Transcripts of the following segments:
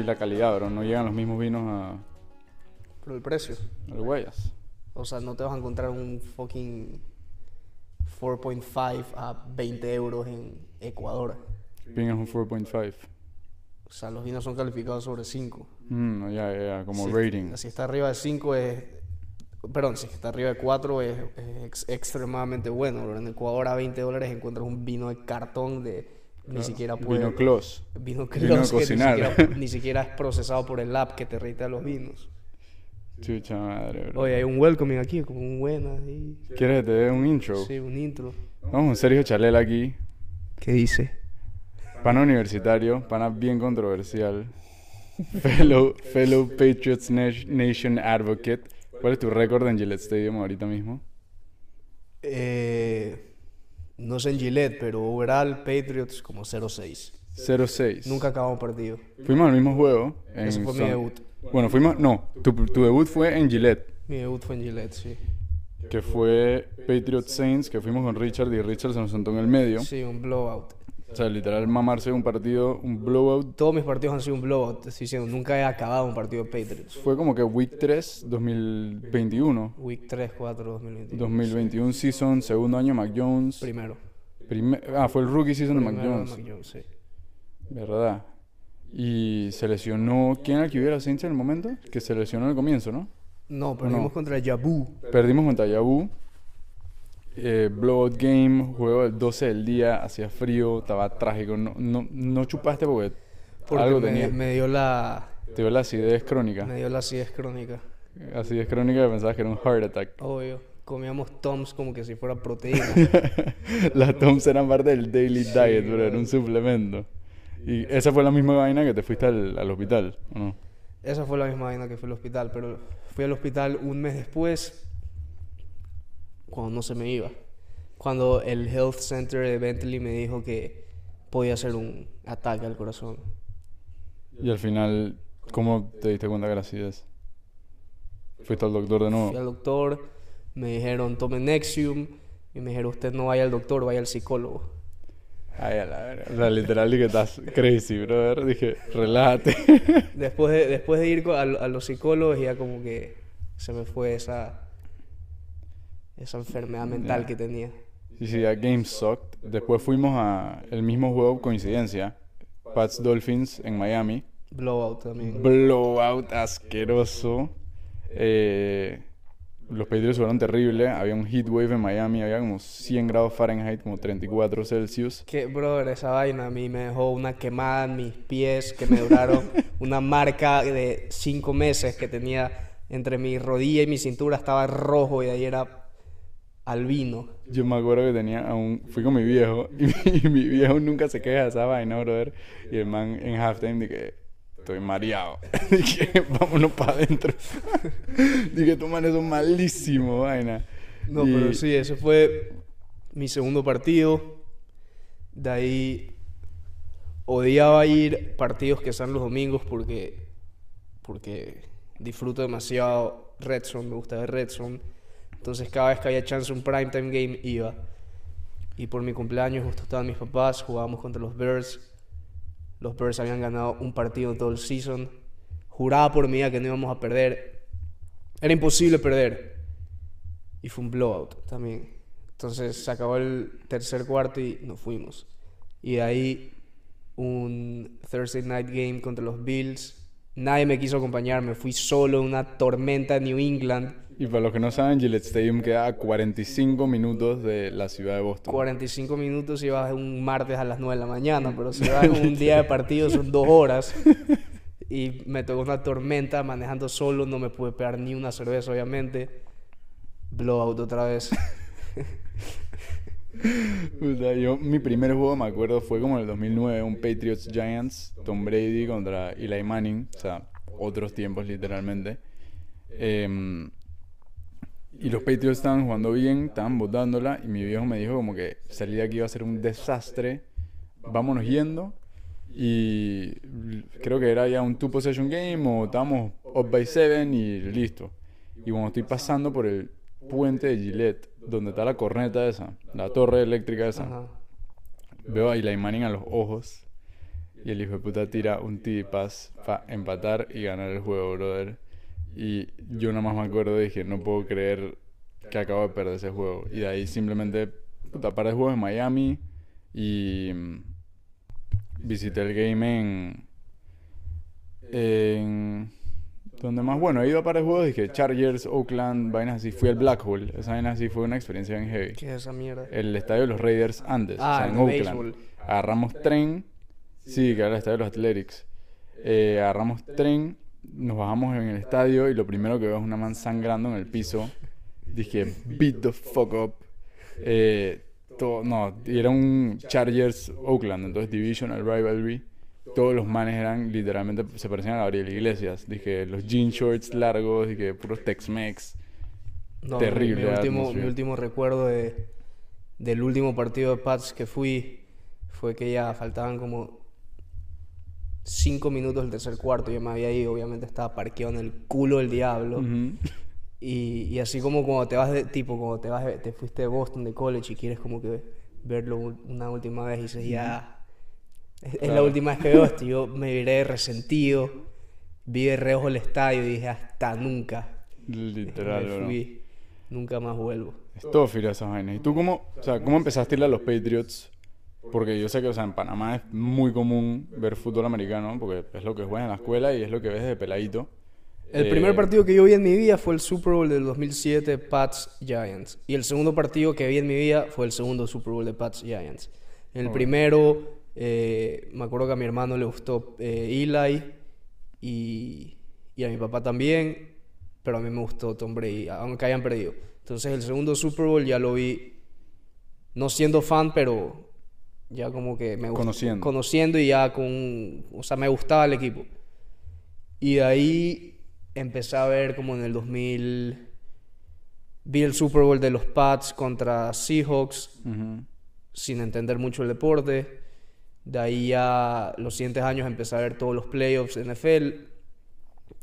sí la calidad, bro. No llegan los mismos vinos a, Pero el precio. a Guayas. O sea, no te vas a encontrar un fucking 4.5 a 20 euros en Ecuador. Ping es un 4.5. O sea, los vinos son calificados sobre 5. Mm, ya, ya, como Si- rating. Si está arriba de 5 es... Perdón, si está arriba de 4 es, es ex- extremadamente bueno. bro. En Ecuador a 20 dólares encuentras un vino de cartón de... Ni siquiera puede... Vino close. Vino Vino Clos, de que cocinar. Ni siquiera, ni siquiera es procesado por el app que te rita los vinos. Chucha madre, bro. Oye, hay un welcoming aquí, como un buenas y... ¿Quieres que te dé un intro? Sí, un intro. Vamos, un Sergio Chalela aquí. ¿Qué dice? Pana universitario, pana bien controversial. fellow, fellow Patriots Na- Nation Advocate. ¿Cuál es tu récord en Gillette Stadium ahorita mismo? Eh, no sé en Gillette, pero overall Patriots como 0-6. 0-6. Nunca acabamos partido. Fuimos al mismo juego. Ese fue mi debut. Bueno, fuimos. No, tu, tu debut fue en Gillette. Mi debut fue en Gillette, sí. Que fue Patriots Saints, que fuimos con Richard y Richard se nos sentó en el medio. Sí, un blowout. O sea, literal, mamarse un partido, un blowout. Todos mis partidos han sido un blowout, estoy diciendo. Nunca he acabado un partido de Patriots. Fue como que Week 3, 2021. Week 3, 4, 2021. 2021 season, segundo año Mac Jones. Primero. Primer- ah, fue el rookie season de Mac Jones. Mac Jones, sí. ¿Verdad? Y se lesionó. ¿Quién era el que hubiera Saints en el momento? Que se lesionó al comienzo, ¿no? No, perdimos No. contra Yabu. Perdimos contra Yabu. Eh, blowout game, juego del 12 del día, hacía frío, estaba trágico. No, no, no chupaste porque, Porque algo me, tenía. me dio la Te dio la acidez crónica. me dio la acidez crónica. Acidez crónica que pensabas que era un heart attack. Obvio. Comíamos Toms como que si fuera proteína. Las Toms eran parte del daily diet, bro, era un suplemento. Y esa fue la misma vaina que te fuiste al, al hospital, ¿o no? Esa fue la misma vaina que fue al hospital, pero fui al hospital un mes después, cuando no se me iba. Cuando el Health Center de Bentley me dijo que podía ser un ataque al corazón. Y al final, ¿cómo te diste cuenta que era acidez? Fuiste al doctor de Fui nuevo. al doctor, me dijeron tome Nexium y me dijeron usted no vaya al doctor, vaya al psicólogo. Ay, a la verga. O sea, literal, dije, estás crazy, brother. Dije, relájate. Después de, después de ir a, a los psicólogos ya como que se me fue esa, esa enfermedad mental Ya. que tenía. Sí, sí, a Game Sucked. Después fuimos a el mismo juego, coincidencia. Pats Dolphins en Miami. Blowout también. Blowout asqueroso. Eh, los Patriots fueron terrible. Había un heat wave en Miami. Había como 100 grados Fahrenheit, como 34 Celsius. Que, brother, esa vaina a mí me dejó una quemada en mis pies que me duraron una marca de cinco meses que tenía entre mi rodilla y mi cintura estaba rojo y de ahí era albino. Yo me acuerdo que tenía a un... Fui con mi viejo y mi, y mi viejo nunca se queja de esa vaina, brother. Y el man en halftime dije, estoy mareado. dije, vámonos para adentro. dije, tu manes son malísimo, vaina. No, Y- pero sí, ese fue mi segundo partido. De ahí odiaba ir partidos que sean los domingos porque, porque disfruto demasiado Red Zone, me gusta ver Red Zone. Entonces cada vez que había chance un primetime game iba. Y por mi cumpleaños justo estaban mis papás, jugábamos contra los Bears. Los Bears habían ganado un partido todo el season. Juraba por mi vida que no íbamos a perder. Era imposible perder. Y fue un blowout también. Entonces se acabó el tercer cuarto y nos fuimos. Y de ahí un Thursday night game contra los Bills. Nadie me quiso acompañar, me fui solo una tormenta en New England. Y para los que no saben, Gillette Stadium queda a 45 minutos de la ciudad de Boston. 45 minutos y vas un martes a las 9 de la mañana, pero si vas un día de partido son dos horas. Y me tocó una tormenta manejando solo, no me pude pegar ni una cerveza, obviamente. Blowout otra vez. Yo, mi primer juego, me acuerdo, fue como en el 2009, un Patriots Giants, Tom Brady contra Eli Manning, o sea, otros tiempos literalmente. Em, y los Patriots estaban jugando bien, estaban botándola, y mi viejo me dijo como que salir de aquí iba a ser un desastre, vámonos yendo. Y creo que era ya un two possession game o estábamos up by seven y listo. Y cuando estoy pasando por el puente de Gillette, donde está la corneta esa, la torre eléctrica esa, Ajá. veo a Eli Manning a los ojos Y el hijo de puta tira un TD pass para empatar y ganar el juego, brother. Y yo nada más me acuerdo y dije, no puedo creer que acabo de perder ese juego. Y de ahí simplemente, puta, paré juegos en Miami y mm, visité el game en... en donde más, bueno, he ido a pares juegos, dije Chargers, Oakland, vainas así. Fui al Black Hole, esa vaina así fue una experiencia bien heavy. ¿Qué es esa mierda? El estadio de los Raiders antes, Ah, o sea, en Oakland. béisbol. Agarramos tren, sí, que era el estadio de los Athletics. Eh, agarramos tren, nos bajamos en el estadio y lo primero que veo es una man sangrando en el piso. Dije, beat the fuck up. Eh, todo, no, era un Chargers Oakland, entonces Divisional Rivalry. Todos los manes eran literalmente, se parecían a Gabriel Iglesias. Dije, los jean shorts largos, dije, puros Tex-Mex. No, Terrible Mi, mi último, mi último recuerdo de, del último partido de Pats que fui fue que ya faltaban como cinco minutos del tercer cuarto. Yo me había ido, obviamente estaba parqueado en el culo del diablo. Ujú. y, y así como cuando te vas de tipo, cuando te vas de- te fuiste de Boston de college y quieres como que verlo una última vez y dices ya es, es la Claro. última vez que veo esto. Yo me viré resentido, vi de reojo el estadio y dije hasta nunca. Literal, fui, nunca más vuelvo. Es todo fila esas vainas. ¿Y tú cómo, o sea, cómo empezaste a irle a los Patriots? Porque yo sé que, o sea, en Panamá es muy común ver fútbol americano, porque es lo que juegas en la escuela y es lo que ves desde peladito. El Eh, primer partido que yo vi en mi vida fue el Super Bowl del 2007, Pats Giants. Y el segundo partido que vi en mi vida fue el segundo Super Bowl de Pats Giants. En el primero, eh, me acuerdo que a mi hermano le gustó eh, Eli y, y a mi papá también, pero a mí me gustó Tom Brady, aunque hayan perdido. Entonces el segundo Super Bowl ya lo vi, no siendo fan, pero ya como que me Conociendo. conociendo y ya con, o sea, me gustaba el equipo. Y de ahí empecé a ver como en el 2000 vi el Super Bowl de los Pats contra Seahawks sin entender mucho el deporte. De ahí ya los siguientes años empecé a ver todos los playoffs de NFL.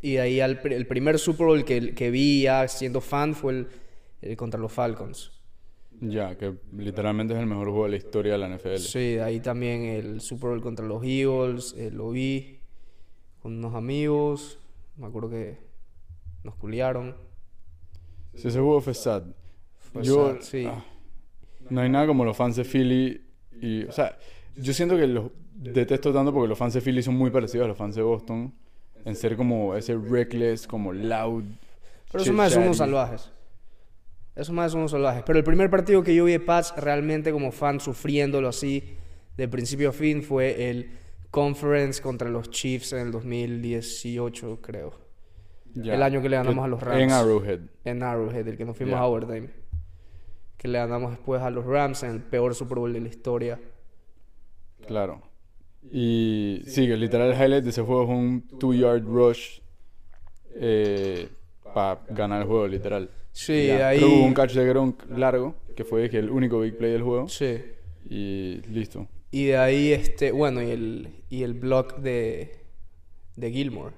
Y de ahí al, el primer Super Bowl que, que vi ya siendo fan fue el, el contra los Falcons. Ya, que literalmente es el mejor juego de la historia de la NFL. Sí, ahí también el Super Bowl contra los Eagles, eh, lo vi con unos amigos. Me acuerdo que nos culiaron. Sí, ese juego fue sad. Fue yo, sad, sí. ah, no hay nada como los fans de Philly. Y, o sea, yo siento que los detesto tanto porque los fans de Philly son muy parecidos a los fans de Boston. En ser como ese reckless, como loud. Pero eso más son unos salvajes. Eso más son unos salvajes. Pero el primer partido que yo vi de Pats realmente como fan sufriéndolo así de principio a fin fue el Conference contra los Chiefs en el 2018, creo. El año que le ganamos a los Rams. En Arrowhead. En Arrowhead, el que nos fuimos Ya. a overtime. Que le ganamos después a los Rams en el peor Super Bowl de la historia. Claro. Y sí, que literal el highlight de ese juego es un two-yard rush para ganar el juego, literal. Sí, Ya. ahí... Creo que hubo un catch de Gronk largo, que fue el único big play del juego. Sí. Y listo. Y de ahí, este, bueno, y el, y el block de, de Gilmore.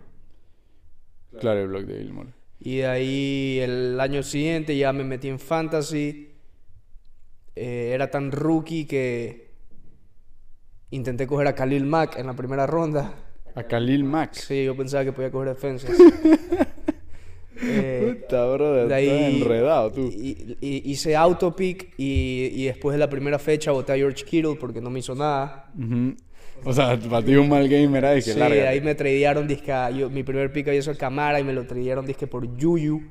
Claro, el block de Gilmore. Y de ahí el año siguiente ya me metí en fantasy. Eh, era tan rookie que intenté coger a Khalil Mack en la primera ronda. A Khalil Mack. Sí, yo pensaba que podía coger defensas. Eh, Puta, bro, de ahí estás enredado tú. y- y- hice autopick y, y después de la primera fecha voté a George Kittle porque no me hizo nada. O sea, para ti un mal game era de que Sí, larga. ahí me tradearon disque a- yo, mi primer pick había sido Camara y me lo tradearon disque por Yuyu.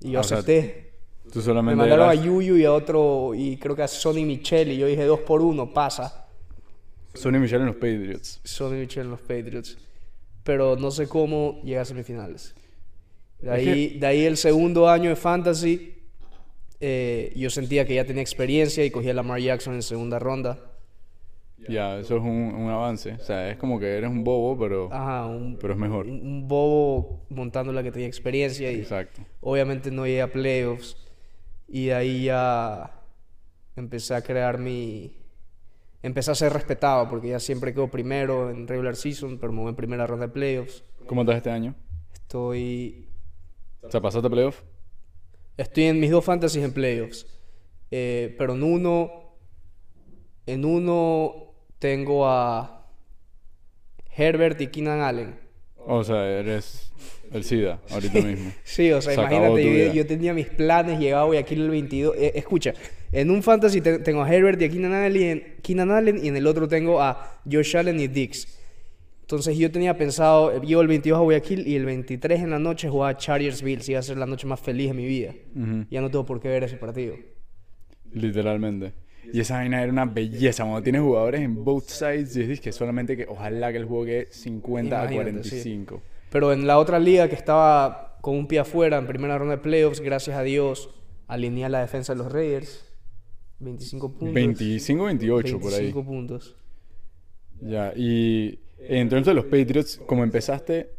Y yo Ah, o sea, acepté. Me mandaron a Yuyu y a otro, y creo que a Sonny Michel, y yo dije dos por uno, pasa. Sonny Michel en los Patriots. Sonny Michel en los Patriots. Pero no sé cómo llegué a semifinales. De ahí, de ahí el segundo año de Fantasy, eh, yo sentía que ya tenía experiencia y cogí a Lamar Jackson en segunda ronda. Ya, eso es un, un avance. O sea, es como que eres un bobo, pero, Ajá, un, pero es mejor. un, un bobo montando la que tenía experiencia y Exacto. obviamente no llegué a playoffs. Y de ahí ya empecé a crear mi... Empecé a ser respetado porque ya siempre quedo primero en regular season, pero me voy en primera ronda de playoffs. ¿Cómo estás este año? Estoy... O sea, ¿pasaste playoff? Estoy en mis dos fantasies en playoffs. Eh, pero en uno... En uno tengo a... Herbert y Keenan Allen. O sea, eres el SIDA ahorita mismo. Sí, o sea, Se imagínate, yo, tenía mis planes, llegaba hoy aquí el 22. eh, escucha, en un fantasy te- tengo a Herbert y a Keenan Allen, Keenan Allen y en el otro tengo a Josh Allen y Dix. Entonces yo tenía pensado, eh, llego el 22 a Guayaquil y el 23 en la noche jugaba Chargersville, si iba a ser la noche más feliz de mi vida. Ya no tengo por qué ver ese partido. Literalmente. Y esa vaina era una belleza. Cuando tienes jugadores en both sides, y dices que solamente que ojalá que el juego quede 50 a Imagínate, 45. Pero en la otra liga que estaba con un pie afuera en primera ronda de playoffs, gracias a Dios, alineé la defensa de los Raiders. 25 puntos. 25 28 por ahí. 25 puntos. Ya, y en términos de los Patriots, como empezaste,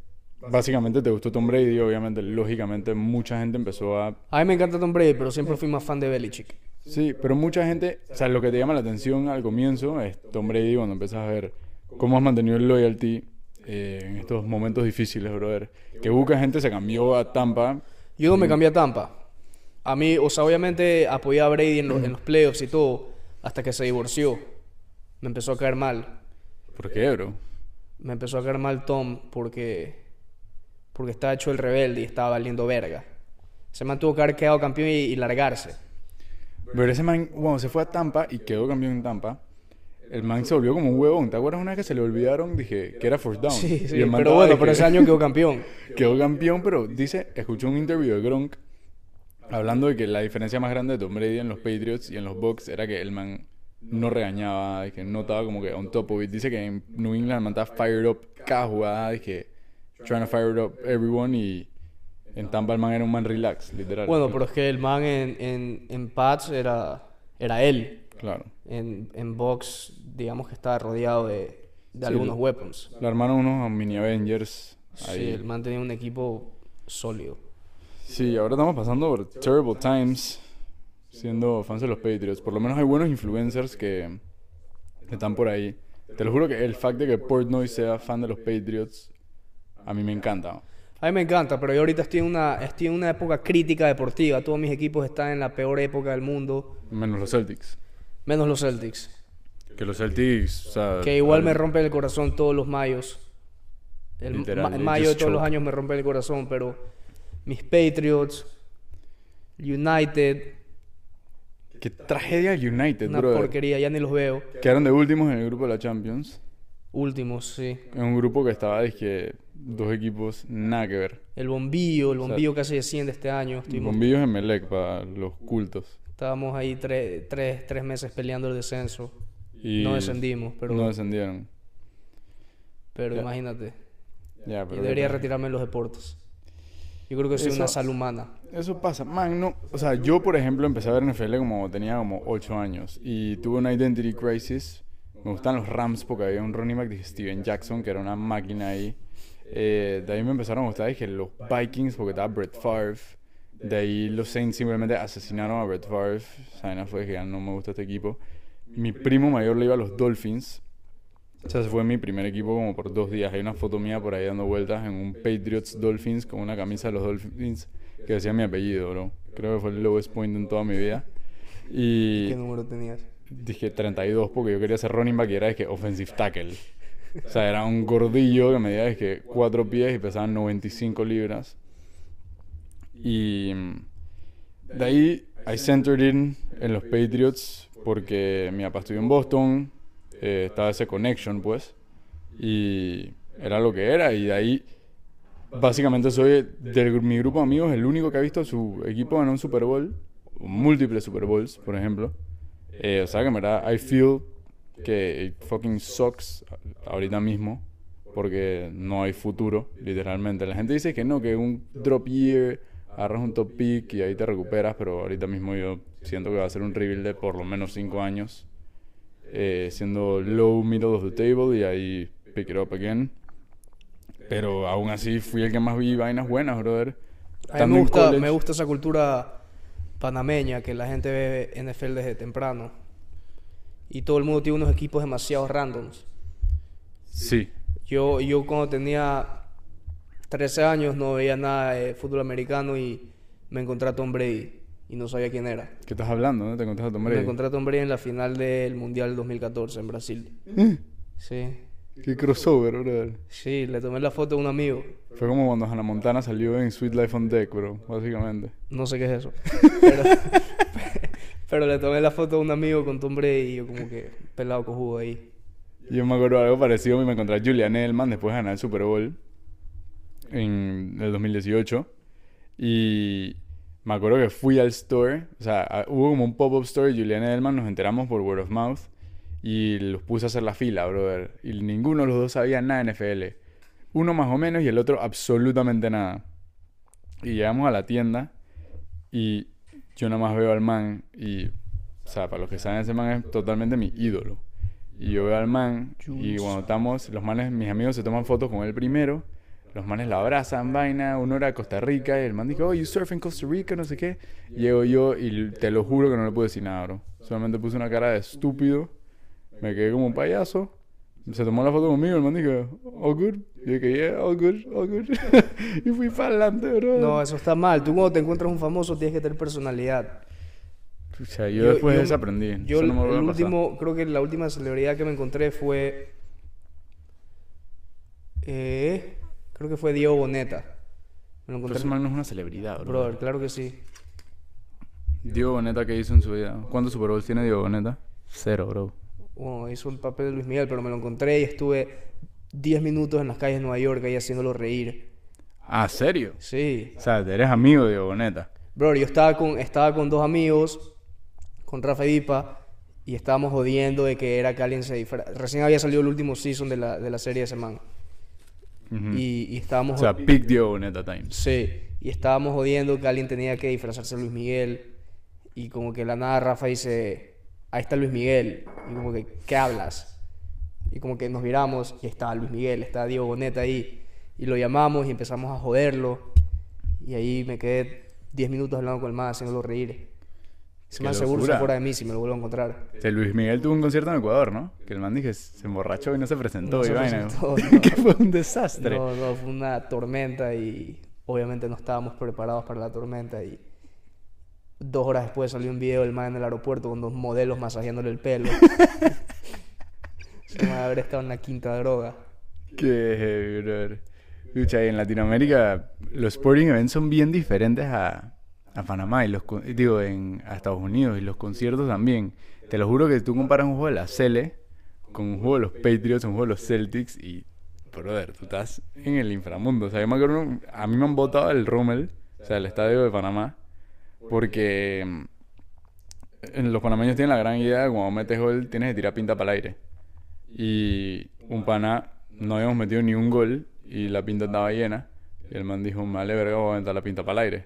básicamente te gustó Tom Brady, obviamente, lógicamente mucha gente empezó a... A mí me encanta Tom Brady, pero siempre fui más fan de Belichick. Sí, pero mucha gente, o sea, lo que te llama la atención al comienzo es Tom Brady cuando empiezas a ver cómo has mantenido el loyalty eh, en estos momentos difíciles, brother. Que busca gente se cambió a Tampa. Yo no me cambié a Tampa. A mí, o sea, obviamente apoyé a Brady en, los- en los playoffs y todo, hasta que se divorció. Me empezó a caer mal. ¿Por qué, bro? Me empezó a caer mal Tom porque, porque estaba hecho el rebelde y estaba valiendo verga. Se mantuvo que haber quedado campeón y, y largarse. Pero ese man, bueno, se fue a Tampa y quedó campeón en Tampa. El man se volvió como un huevón. ¿Te acuerdas una vez que se le olvidaron? Dije que era first down. Sí, Y sí, el man pero bueno, que- ese año quedó campeón. Quedó campeón, pero dice, escuché un interview de Gronk hablando de que la diferencia más grande de Tom Brady en los Patriots y en los Bucks era que el man no regañaba, de que no estaba como que on top of it. Dice que en New England el man estaba fired up cada jugada, de que trying to fire up everyone y en Tampa el man era un man relax, literal. Bueno, pero es que el man en, en, en Pats era, era él. Claro. En, en Box, digamos que estaba rodeado de, de Sí, algunos el- weapons. Le armaron unos mini Avengers Sí, ahí. el man tenía un equipo sólido. Sí, ahora estamos pasando por terrible times siendo fans de los Patriots. Por lo menos hay buenos influencers que están por ahí. Te lo juro que el fact de que Portnoy sea fan de los Patriots a mí me encanta. A mí me encanta, pero yo ahorita estoy en una, estoy en una época crítica deportiva. Todos mis equipos están en la peor época del mundo, Menos los Celtics. menos los Celtics. Que los Celtics, o sea, Que igual al- me rompen el corazón todos los mayos. El Literal, ma- they mayo de todos los años me rompe el corazón, pero mis Patriots, United, Qué tragedia el United, una brother. porquería, ya ni los veo. Quedaron de últimos en el grupo de la Champions. Últimos, sí. En un grupo que estaba, dije, dos equipos nada que ver. El bombillo, el sea, bombillo casi desciende este año. Estuvimos- Bombillos en Melec para los cultos. estábamos ahí tre- tres, tres meses peleando el descenso. Y No descendimos, pero, No descendieron. pero Ya. imagínate. Ya, Y debería retirarme en los deportes. Yo creo que soy Eso- una sal humana. Eso pasa, man, no, o sea, yo por ejemplo empecé a ver NFL como tenía como 8 años y tuve una identity crisis. Me gustan los Rams porque había un running back de Steven Jackson que era una máquina ahí. Eh, de ahí me empezaron a gustar dije, los Vikings porque estaba Brett Favre. De ahí los Saints simplemente asesinaron a Brett Favre. No fue que no me gusta este equipo. Mi primo mayor le iba a los Dolphins. O sea, fue mi primer equipo como por dos días. Hay una foto mía por ahí dando vueltas en un Patriots Dolphins con una camisa de los Dolphins que decía mi apellido, bro. Creo que fue el lowest point en toda mi vida. Y ¿Qué número tenías? dije 32 porque yo quería ser running back y era que offensive tackle. O sea, era un gordillo que medía que 4 pies y pesaba 95 libras. Y mm, de ahí I centered in en los Patriots porque mi papá estudió en Boston, eh, estaba ese connection pues, y era lo que era. Y de ahí básicamente soy de mi grupo de amigos el único que ha visto a su equipo ganar un Super Bowl, múltiples Super Bowls, por ejemplo. Eh, o sea que en verdad I feel que it fucking sucks ahorita mismo porque no hay futuro, literalmente. La gente dice que no, que un drop year, agarras un top pick y ahí te recuperas, pero ahorita mismo yo siento que va a ser un rebuild de por lo menos 5 años, eh, siendo low middle of the table y ahí pick it up again. Pero aún así fui el que más vi vainas buenas, brother. A mí me gusta, college- me gusta esa cultura panameña que la gente ve NFL desde temprano. Y todo el mundo tiene unos equipos demasiado randoms. Sí, Yo, yo cuando tenía 13 años no veía nada de fútbol americano y me encontré a Tom Brady y no sabía quién era. ¿qué estás hablando? ¿No te encontraste a Tom Me Brady? encontré a Tom Brady en la final del Mundial 2014 en Brasil. Eh, Sí. Qué crossover, brother. Sí, le tomé la foto a un amigo. Fue como cuando Hannah Montana salió en Sweet Life on Deck, bro, básicamente. No sé qué es eso. Pero, pero le tomé la foto a un amigo con Tom Brady y yo como que pelado cojudo ahí. Yo me acuerdo de algo parecido, me encontré a Julian Edelman después de ganar el Super Bowl en el 2018. Y me acuerdo que fui al store, o sea, hubo como un pop-up store, Julian Edelman, nos enteramos por word of mouth y los puse a hacer la fila, brother. Y ninguno de los dos sabía nada de NFL. Uno más o menos y el otro absolutamente nada. Y llegamos a la tienda y yo nada más veo al man y, o sea, para los que saben, ese man es totalmente mi ídolo. Y yo veo al man y cuando estamos, los manes, mis amigos se toman fotos con él primero. Los manes la abrazan, vaina. Uno era de Costa Rica y el man dijo, oh, you surf in Costa Rica, no sé qué. Llego yo y te lo juro que no le pude decir nada, bro. Solamente puse una cara de estúpido. Me quedé como un payaso. Se tomó la foto conmigo, el man dijo, all good. Y yo dije, yeah, all good, all good. y fui para adelante, bro. No, eso está mal. Tú cuando te encuentras un famoso tienes que tener personalidad. O sea, yo, después de eso aprendí. Yo Eso no me el a último, creo que la última celebridad que me encontré fue... eh, creo que fue Diego Boneta. Me lo Pero encontré. ese man no es una celebridad, bro. Brother, claro que sí. Diego Boneta, ¿qué hizo en su vida? ¿Cuántos Super Bowls tiene Diego Boneta? Cero, bro. Bueno, hizo el papel de Luis Miguel, pero me lo encontré y estuve 10 minutos en las calles de Nueva York ahí haciéndolo reír. Ah, ¿serio? Sí. O sea, eres amigo de Diego Boneta. Bro, yo estaba con, estaba con dos amigos, con Rafa y Dipa, y estábamos jodiendo de que era que alguien se disfra- Recién había salido el último season de la, de la serie de semana. Y, y estábamos... O sea, Big Boneta Times. Sí, y estábamos jodiendo que alguien tenía que disfrazarse de Luis Miguel. Y como que la nada Rafa dice, ahí está Luis Miguel. Y como que, ¿qué hablas? Y como que nos miramos y estaba Luis Miguel, está Diego Boneta ahí. Y lo llamamos y empezamos a joderlo. Y ahí me quedé 10 minutos hablando con el man, haciéndolo reír. Se Qué me seguro locura. fuera de mí si me lo vuelvo a encontrar. Este Luis Miguel tuvo un concierto en Ecuador, ¿no? Que el man dije se emborrachó y no se presentó. No y se vaina. presentó, no. que fue un desastre. No, no, fue una tormenta y obviamente no estábamos preparados para la tormenta y dos horas después salió un video del man en el aeropuerto con dos modelos masajeándole el pelo. Se me haber estado en la quinta droga. Qué heavy, brother. Escucha, y en Latinoamérica los sporting events son bien diferentes a, a Panamá y los digo en Estados Unidos y los conciertos también. Te lo juro que tú comparas un juego de la Cele con un juego de los Patriots, un juego de los Celtics y brother, tú estás en el inframundo. O sea, yo me acuerdo, a mí me han votado el Rommel, o sea, el estadio de Panamá, porque mm, los panameños tienen la gran idea de cuando metes gol tienes que tirar pinta para el aire. Y un pana, no habíamos metido ni un gol y la pinta estaba llena. Y el man dijo, vale verga, voy a aventar la pinta para el aire.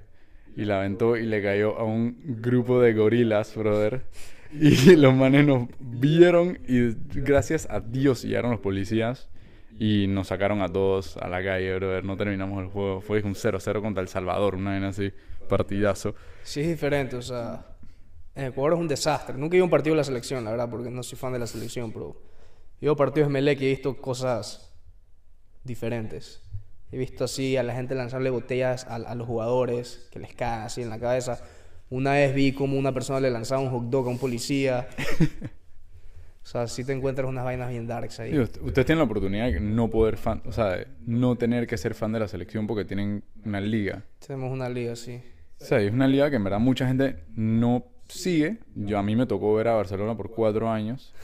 Y la aventó y le cayó a un grupo de gorilas, brother. Y los manes nos vieron y gracias a Dios llegaron los policías y nos sacaron a todos a la calle, brother. No terminamos el juego. Fue un 0-0 contra El Salvador, una vez así, partidazo. Sí es diferente, o sea, en Ecuador es un desastre. Nunca he un partido de la selección, la verdad, porque no soy fan de la selección, pero a partidos de Melec y he visto cosas diferentes. He visto así a la gente lanzarle botellas a, a los jugadores, que les caen así en la cabeza. Una vez vi como una persona le lanzaba un hot dog a un policía. O sea, sí te encuentras unas vainas bien darks ahí. Sí, ust- ustedes tienen la oportunidad de no poder fan, o sea, de no tener que ser fan de la selección porque tienen una liga. Tenemos una liga así. O sea, es una liga que en verdad mucha gente no sigue. Yo a mí me tocó ver a Barcelona por cuatro años.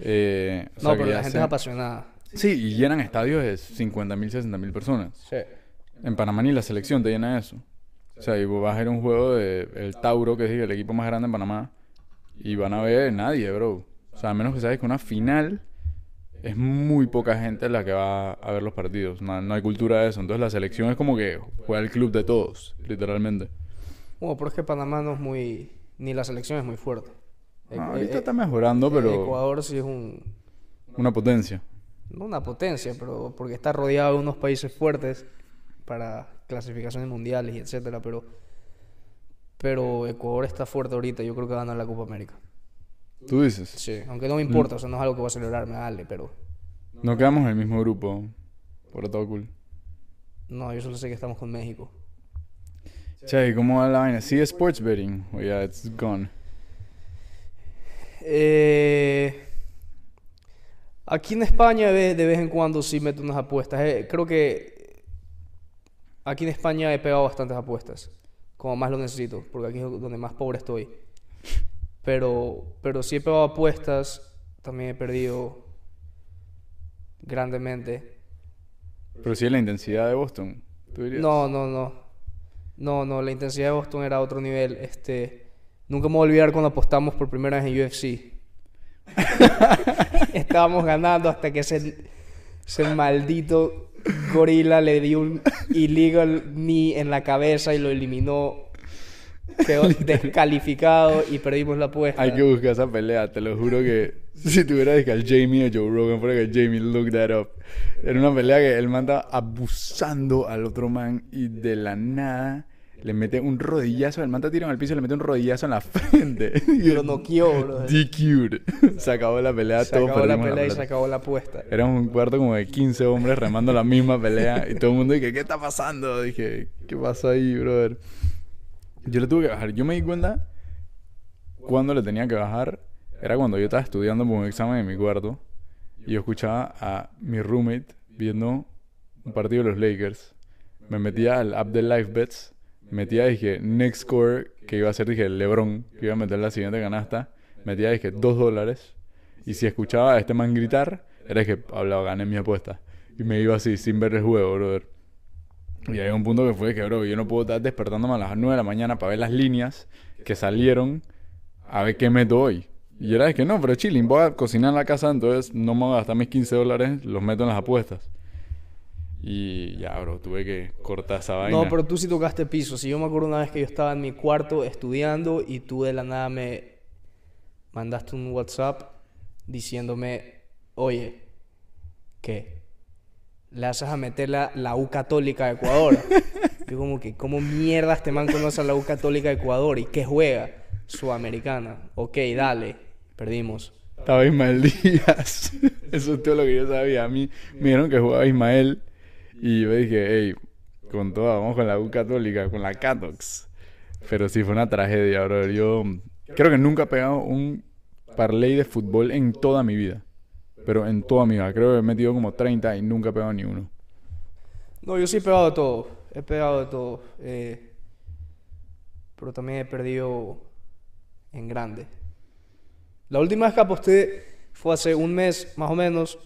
Eh, o sea, No, que pero la gente es apasionada. Sí, y llenan estadios de 50 mil, 60 mil personas. Sí. En Panamá ni la selección te llena eso. O sea, y vos vas a ver un juego de el Tauro, que es el equipo más grande en Panamá, y van a ver nadie, bro. O sea, a menos que sabes que una final es muy poca gente la que va a ver los partidos. No, no hay cultura de eso. Entonces la selección es como que juega el club de todos, literalmente. Bueno, pero es que Panamá no es muy... Ni la selección es muy fuerte. No, Eh, ahorita eh, está mejorando, pero Ecuador sí es un, una potencia. No una potencia, pero porque está rodeado de unos países fuertes para clasificaciones mundiales y etcétera, pero pero Ecuador está fuerte ahorita, yo creo que va a ganar la Copa América. Tú dices, Sí, aunque no me importa, o sea, no es algo que voy a celebrar, me vale, pero no quedamos en el mismo grupo. Por todo cool. no, yo solo sé que estamos con México. Che, ¿y ¿cómo va la vaina? ¿Sigue sports betting? O ya, it's gone. Eh, Aquí en España de, de vez en cuando sí meto unas apuestas. Eh, creo que aquí en España he pegado bastantes apuestas. Como más lo necesito, porque aquí es donde más pobre estoy. Pero, pero sí he pegado apuestas. También he perdido grandemente. Pero sí es la intensidad de Boston, ¿tú dirías? No, no, no. No, no, la intensidad de Boston era otro nivel. Este, nunca me voy a olvidar cuando apostamos por primera vez en UFC. Estábamos ganando hasta que ese, ese maldito gorila le dio un illegal knee en la cabeza y lo eliminó. Quedó descalificado y perdimos la apuesta. Hay que buscar esa pelea, te lo juro que si tuviera que al Jamie o Joe Rogan, fuera que Jamie look that up. Era una pelea que él manda abusando al otro man y de la nada le mete un rodillazo, el man está tirado al piso y le mete un rodillazo en la frente. Y lo noqueó, bro. DQ'd. Se acabó la pelea, Se acabó la pelea y se acabó la apuesta. Era un cuarto como de 15 hombres remando la misma pelea y todo el mundo dije, ¿qué está pasando? Dije, ¿qué pasó ahí, brother? Yo le tuve que bajar. Yo me di cuenta cuando le tenía que bajar. Era cuando yo estaba estudiando por un examen en mi cuarto y yo escuchaba a mi roommate viendo un partido de los Lakers. Me metía al app de Live Bets, metía, dije, next score, que iba a ser, dije, LeBron, que iba a meter la siguiente canasta. Metía, dije, dos dólares. Y si escuchaba a este man gritar, era que hablaba, gané mi apuesta. Y me iba así, sin ver el juego, brother. Y hay un punto que fue que, bro, yo no puedo estar despertándome a las 9 de la mañana para ver las líneas que salieron a ver qué meto hoy. Y era de que no, pero chilling, voy a cocinar en la casa, entonces no me voy a gastar mis 15 dólares, los meto en las apuestas. Y ya, bro, tuve que cortar esa vaina. No, pero tú sí tocaste piso. Si yo me acuerdo una vez que yo estaba en mi cuarto estudiando y tú de la nada me mandaste un WhatsApp diciéndome, oye, ¿qué? Le haces a meter la, la U Católica de Ecuador. yo como que, ¿cómo mierda este man conoce a la U Católica de Ecuador? ¿Y qué juega? Sudamericana. Ok, dale. Perdimos. Estaba Ismael Díaz. Eso es todo lo que yo sabía. A mí me dijeron que jugaba Ismael. Y yo dije, hey, con toda, vamos con la U Católica, con la Catox. Pero sí, fue una tragedia, bro. Yo creo que nunca he pegado un parlay de fútbol en toda mi vida. Pero en toda mi vida. Creo que he metido como 30 y nunca he pegado ni uno. No, yo sí he pegado de todo. He pegado de todo. eh, pero también he perdido en grande. La última vez que aposté fue hace un mes, más o menos.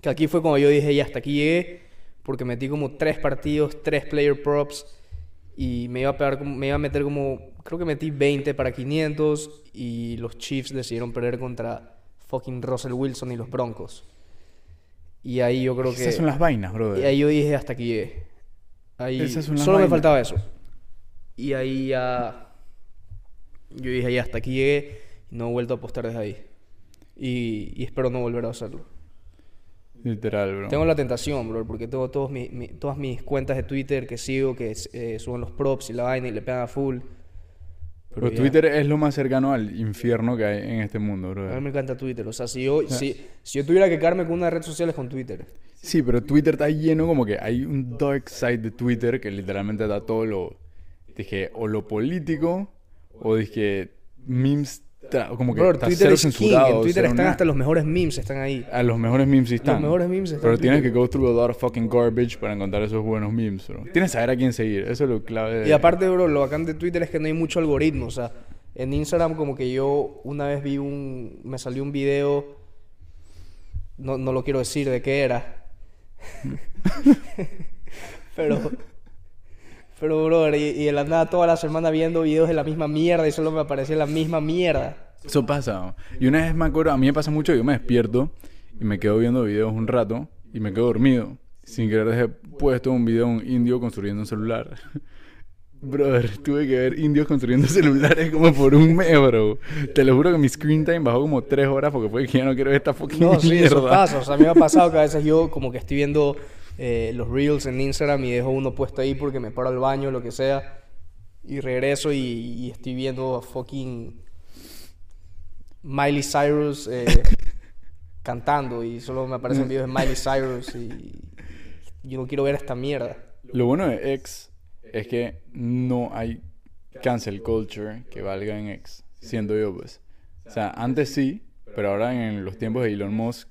Que aquí fue cuando yo dije, ya hasta aquí llegué. Porque metí como tres partidos, tres player props. Y me iba a, pegar, me iba a meter como, creo que metí 20 para 500. Y los Chiefs decidieron perder contra fucking Russell Wilson y los Broncos. Y ahí yo creo que... Esas son las vainas, Y brother. ahí yo dije hasta aquí llegué. Ahí Esas son las solo me faltaba eso. Y ahí ya yo dije ya hasta aquí llegué y no he vuelto a apostar desde ahí. Y, y espero no volver a hacerlo. Literal, bro. Tengo la tentación, bro, porque tengo todos mi- mi- todas mis cuentas de Twitter que sigo, que eh, suben los props y la vaina y le pegan a full. Pero. Twitter es lo más cercano al infierno que hay en este mundo, A mí bro. me encanta Twitter. O sea, si yo, si, si yo tuviera que quedarme con una red social es con Twitter. Sí, pero Twitter está lleno como que hay un dark side de Twitter que literalmente da todo lo, dije, o lo político, o dije, memes, como que Bro, está Twitter cero es king. censurado. En Twitter están hasta los mejores memes, están ahí. A los mejores memes están. mejores memes están Pero en tienes que go through a lot of fucking garbage para encontrar esos buenos memes, bro. Tienes que saber a quién seguir. Eso es lo clave. de- Y aparte, bro, lo bacán de Twitter es que no hay mucho algoritmo. O sea, en Instagram como que yo una vez vi un... Me salió un video... No, no lo quiero decir de qué era. pero... Pero, bro, y, y de la nada toda la semana viendo videos de la misma mierda y solo me aparecía la misma mierda. Eso pasa. Y una vez me acuerdo, a mí me pasa mucho, yo me despierto y me quedo viendo videos un rato y me quedo dormido. Sin querer dejé puesto un video de un indio construyendo un celular. Brother, tuve que ver indios construyendo celulares como por un mes, bro. Te lo juro que mi screen time bajó como tres horas porque fue que ya no quiero ver esta fucking No, sí, mierda. eso pasa. O sea, a mí me ha pasado que a veces yo como que estoy viendo eh, los reels en Instagram y dejo uno puesto ahí porque me paro al baño, lo que sea. Y regreso y, y estoy viendo a fucking Miley Cyrus eh, cantando y solo me aparecen videos de Miley Cyrus y yo no quiero ver esta mierda. Lo bueno de X es que no hay cancel culture que valga en X, siendo yo pues. O sea, antes sí, pero ahora en los tiempos de Elon Musk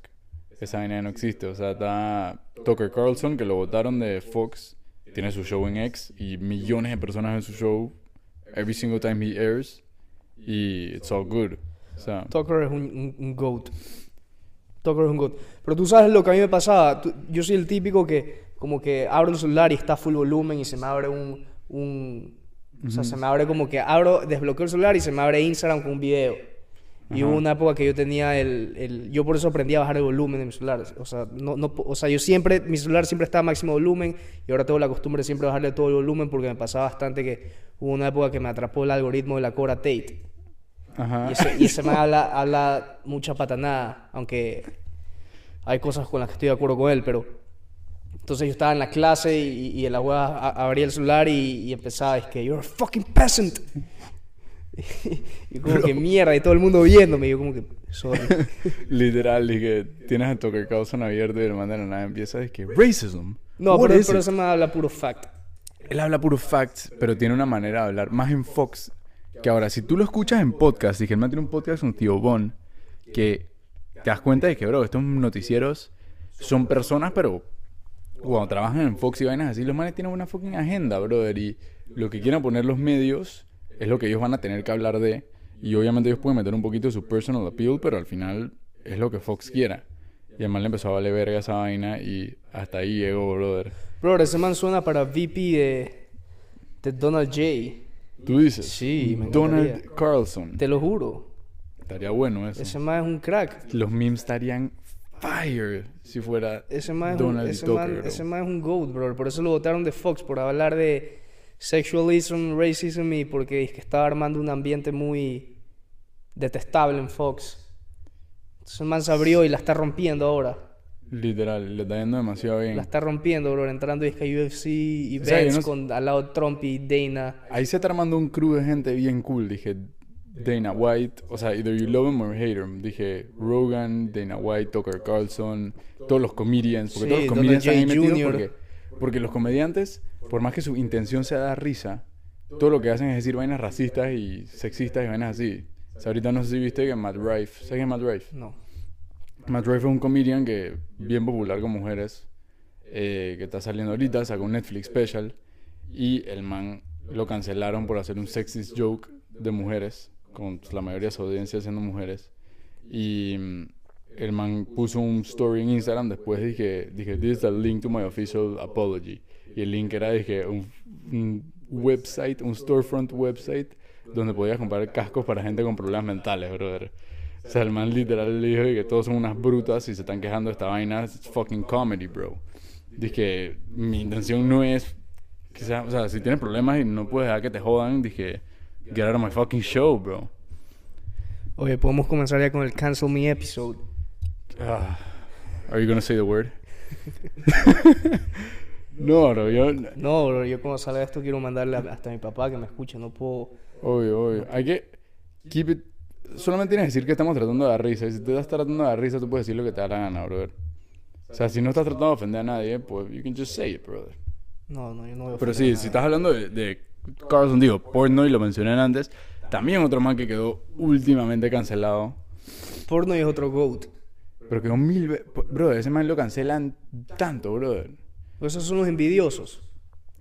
esa vaina no existe. O sea, está Tucker Carlson, que lo votaron de Fox, tiene su show en X y millones de personas ven su show every single time he airs y it's all good. O sea, Tucker es un, un, un GOAT. Tucker es un GOAT. Pero tú sabes lo que a mí me pasaba. Tú- yo soy el típico que como que abro el celular y está a full volumen y se me abre un... un o sea, se me abre como que abro, desbloqueo el celular y se me abre Instagram con un video. Y hubo una época que yo tenía el, el- Yo por eso aprendí a bajar el volumen de mi celular. O sea, no, no, o sea, yo siempre... Mi celular siempre estaba a máximo volumen y ahora tengo la costumbre de siempre bajarle todo el volumen porque me pasaba bastante que hubo una época que me atrapó el algoritmo de la Cora Tate. ajá. Y ese, y ese man habla, habla mucha patanada, aunque hay cosas con las que estoy de acuerdo con él, pero... Entonces yo estaba en la clase y, y en la abría el celular y, y empezaba, es que, you're a fucking peasant. y como que mierda, y todo el mundo viéndome, y yo como que, sorry. Literal, dije, tienes a Tucker Carlson abierto y el man de la nada empieza es que racism. No, pero, pero it?" ese man habla puro fact. Él habla puro facts, pero tiene una manera de hablar más en Fox. Que ahora, si tú lo escuchas en podcast, dije, el man tiene un podcast con Tío Bon, que te das cuenta de que, bro, estos noticieros son personas, pero cuando trabajan en Fox y vainas así, los manes tienen una fucking agenda, brother. Y lo que quieran poner los medios es lo que ellos van a tener que hablar de. Y obviamente ellos pueden meter un poquito de su personal appeal, pero al final es lo que Fox quiera. Y además le empezó a valer verga esa vaina y hasta ahí llegó, brother. Bro, ese man suena para VP de, de Donald J. Tú dices, Sí, me Donald. Carlson. Te lo juro. Estaría bueno eso. Ese man es un crack. Los memes estarían fire si fuera Ese man, es un, Donald ese, Tucker, man, ese man es un GOAT, bro. Por eso lo votaron de Fox, por hablar de sexualism, racism y porque es que estaba armando un ambiente muy detestable en Fox. Entonces el man se abrió y la está rompiendo ahora. Literal, le está yendo demasiado bien. La está rompiendo, bro. Entrando y es que UFC y O sea, yo events no sé- con al lado de Trump y Dana. Ahí se está armando un crew de gente bien cool. Dije Dana White, o sea, either you love him or hate him. Dije Rogan, Dana White, Tucker Carlson, todos los comedians. Porque Sí, todos los Donald comedians están ahí metidos porque, porque los comediantes, por más que su intención sea dar risa, todo lo que hacen es decir vainas racistas y sexistas y vainas así. O sea, ahorita no sé si viste que Matt Rife, ¿sabes quién es Matt Rife? No. Matt Rife es un comedian que bien popular con mujeres, eh, que está saliendo ahorita, sacó un Netflix special y el man lo cancelaron por hacer un sexist joke de mujeres, con la mayoría de su audiencia siendo mujeres. Y mm, el man puso un story en Instagram después dije, dije, this is the link to my official apology. Y el link era, dije, un, un website, un storefront website donde podías comprar cascos para gente con problemas mentales, brother. O sea, el man literal le dijo que todos son unas brutas y se están quejando de esta vaina. Es fucking comedy, bro. Dije, mi intención no es, quizás, o sea, si tienes problemas y no puedes dejar que te jodan, dije, get out of my fucking show, bro. Oye, podemos comenzar ya con el Cancel Me episode. Ah, are you gonna say the word? no, bro, yo, No, bro, yo cuando salga esto quiero mandarle hasta a mi papá que me escuche. No puedo. obvio, obvio. Hay que keep it. Solamente tienes que decir que estamos tratando de dar risa. Y si te estás tratando de dar risa, tú puedes decir lo que te da la gana, brother. O sea, si no estás tratando de ofender a nadie, pues you can just say it, brother. No, no, yo no voy a Pero a sí, si estás hablando de, de Carlson, digo, Portnoy lo mencioné antes. También otro man que quedó últimamente cancelado. Porno es otro GOAT. Pero quedó mil. Brother, ese man lo cancelan tanto, brother. Esos son los envidiosos.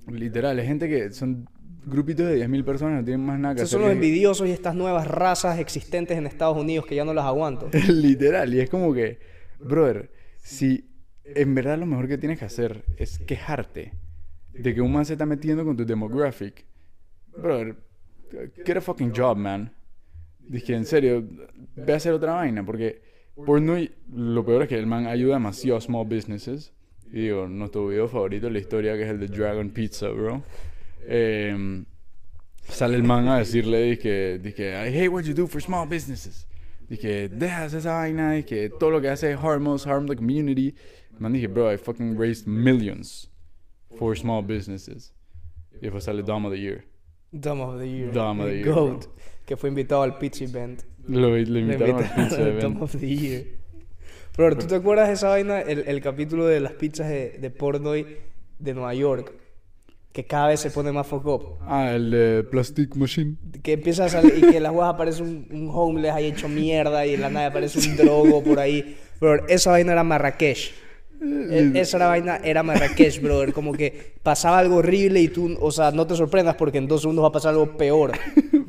Literal, es gente que son grupitos de 10.000 personas, no tienen más nada que Esos hacer. son los envidiosos y estas nuevas razas existentes en Estados Unidos que ya no las aguanto. Literal, y es como que, brother, si en verdad lo mejor que tienes que hacer es quejarte de que un man se está metiendo con tu demographic, brother, get a fucking job, man. Dije, en serio, ve a hacer otra vaina, porque Portnoy, lo peor es que el man ayuda demasiado a small businesses. Y digo, nuestro video favorito de la historia, que es el de Dragon Pizza, bro. Em, sale el man a decirle, dije, dije, I hate what you do for small businesses. Dije, dejas esa vaina, dije, todo lo que hace es harm us, harm the community. Man, dije, bro, I fucking raised millions for small businesses. Y después sale Dom of the Year. Dumb of the Year. Dumb of the Year, bro. GOAT. Que fue invitado al Pizza Event. Lo, lo invitaron invitaron pizza event. Dumb of the Year. Pero, ¿tú te acuerdas de esa vaina? El, el capítulo de las pizzas de, de Portnoy de Nueva York. Que cada vez se pone más fuck up. Ah, el de Plastic Machine. Que empieza a salir y que en las huevas aparece un, un homeless ahí hecho mierda y en la nada aparece un drogo por ahí Bro, esa vaina era Marrakech. E- Esa era vaina era Marrakech, brother. Como que pasaba algo horrible y tú, o sea, no te sorprendas porque en dos segundos va a pasar algo peor.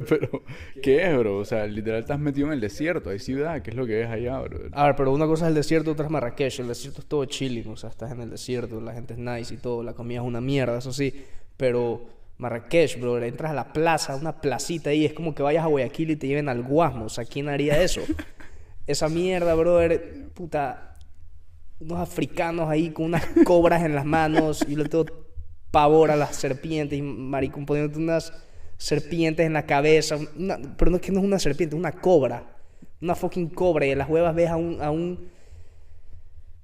Pero, ¿qué es, bro? O sea, literal estás metido en el desierto, hay ciudad, ¿qué es lo que ves allá, bro? A ver, pero una cosa es el desierto, otra es Marrakech. El desierto es todo chilling, o sea, estás en el desierto, la gente es nice y todo, la comida es una mierda, eso sí. Pero Marrakech, bro, entras a la plaza, una placita ahí, es como que vayas a Guayaquil y te lleven al Guasmo, o sea, ¿quién haría eso? Esa mierda, brother, puta, unos africanos ahí con unas cobras en las manos y le tengo pavor a las serpientes y maricón poniéndote unas serpientes en la cabeza, pero no es que no es una serpiente, es una cobra, una fucking cobra y en las huevas ves a un, a un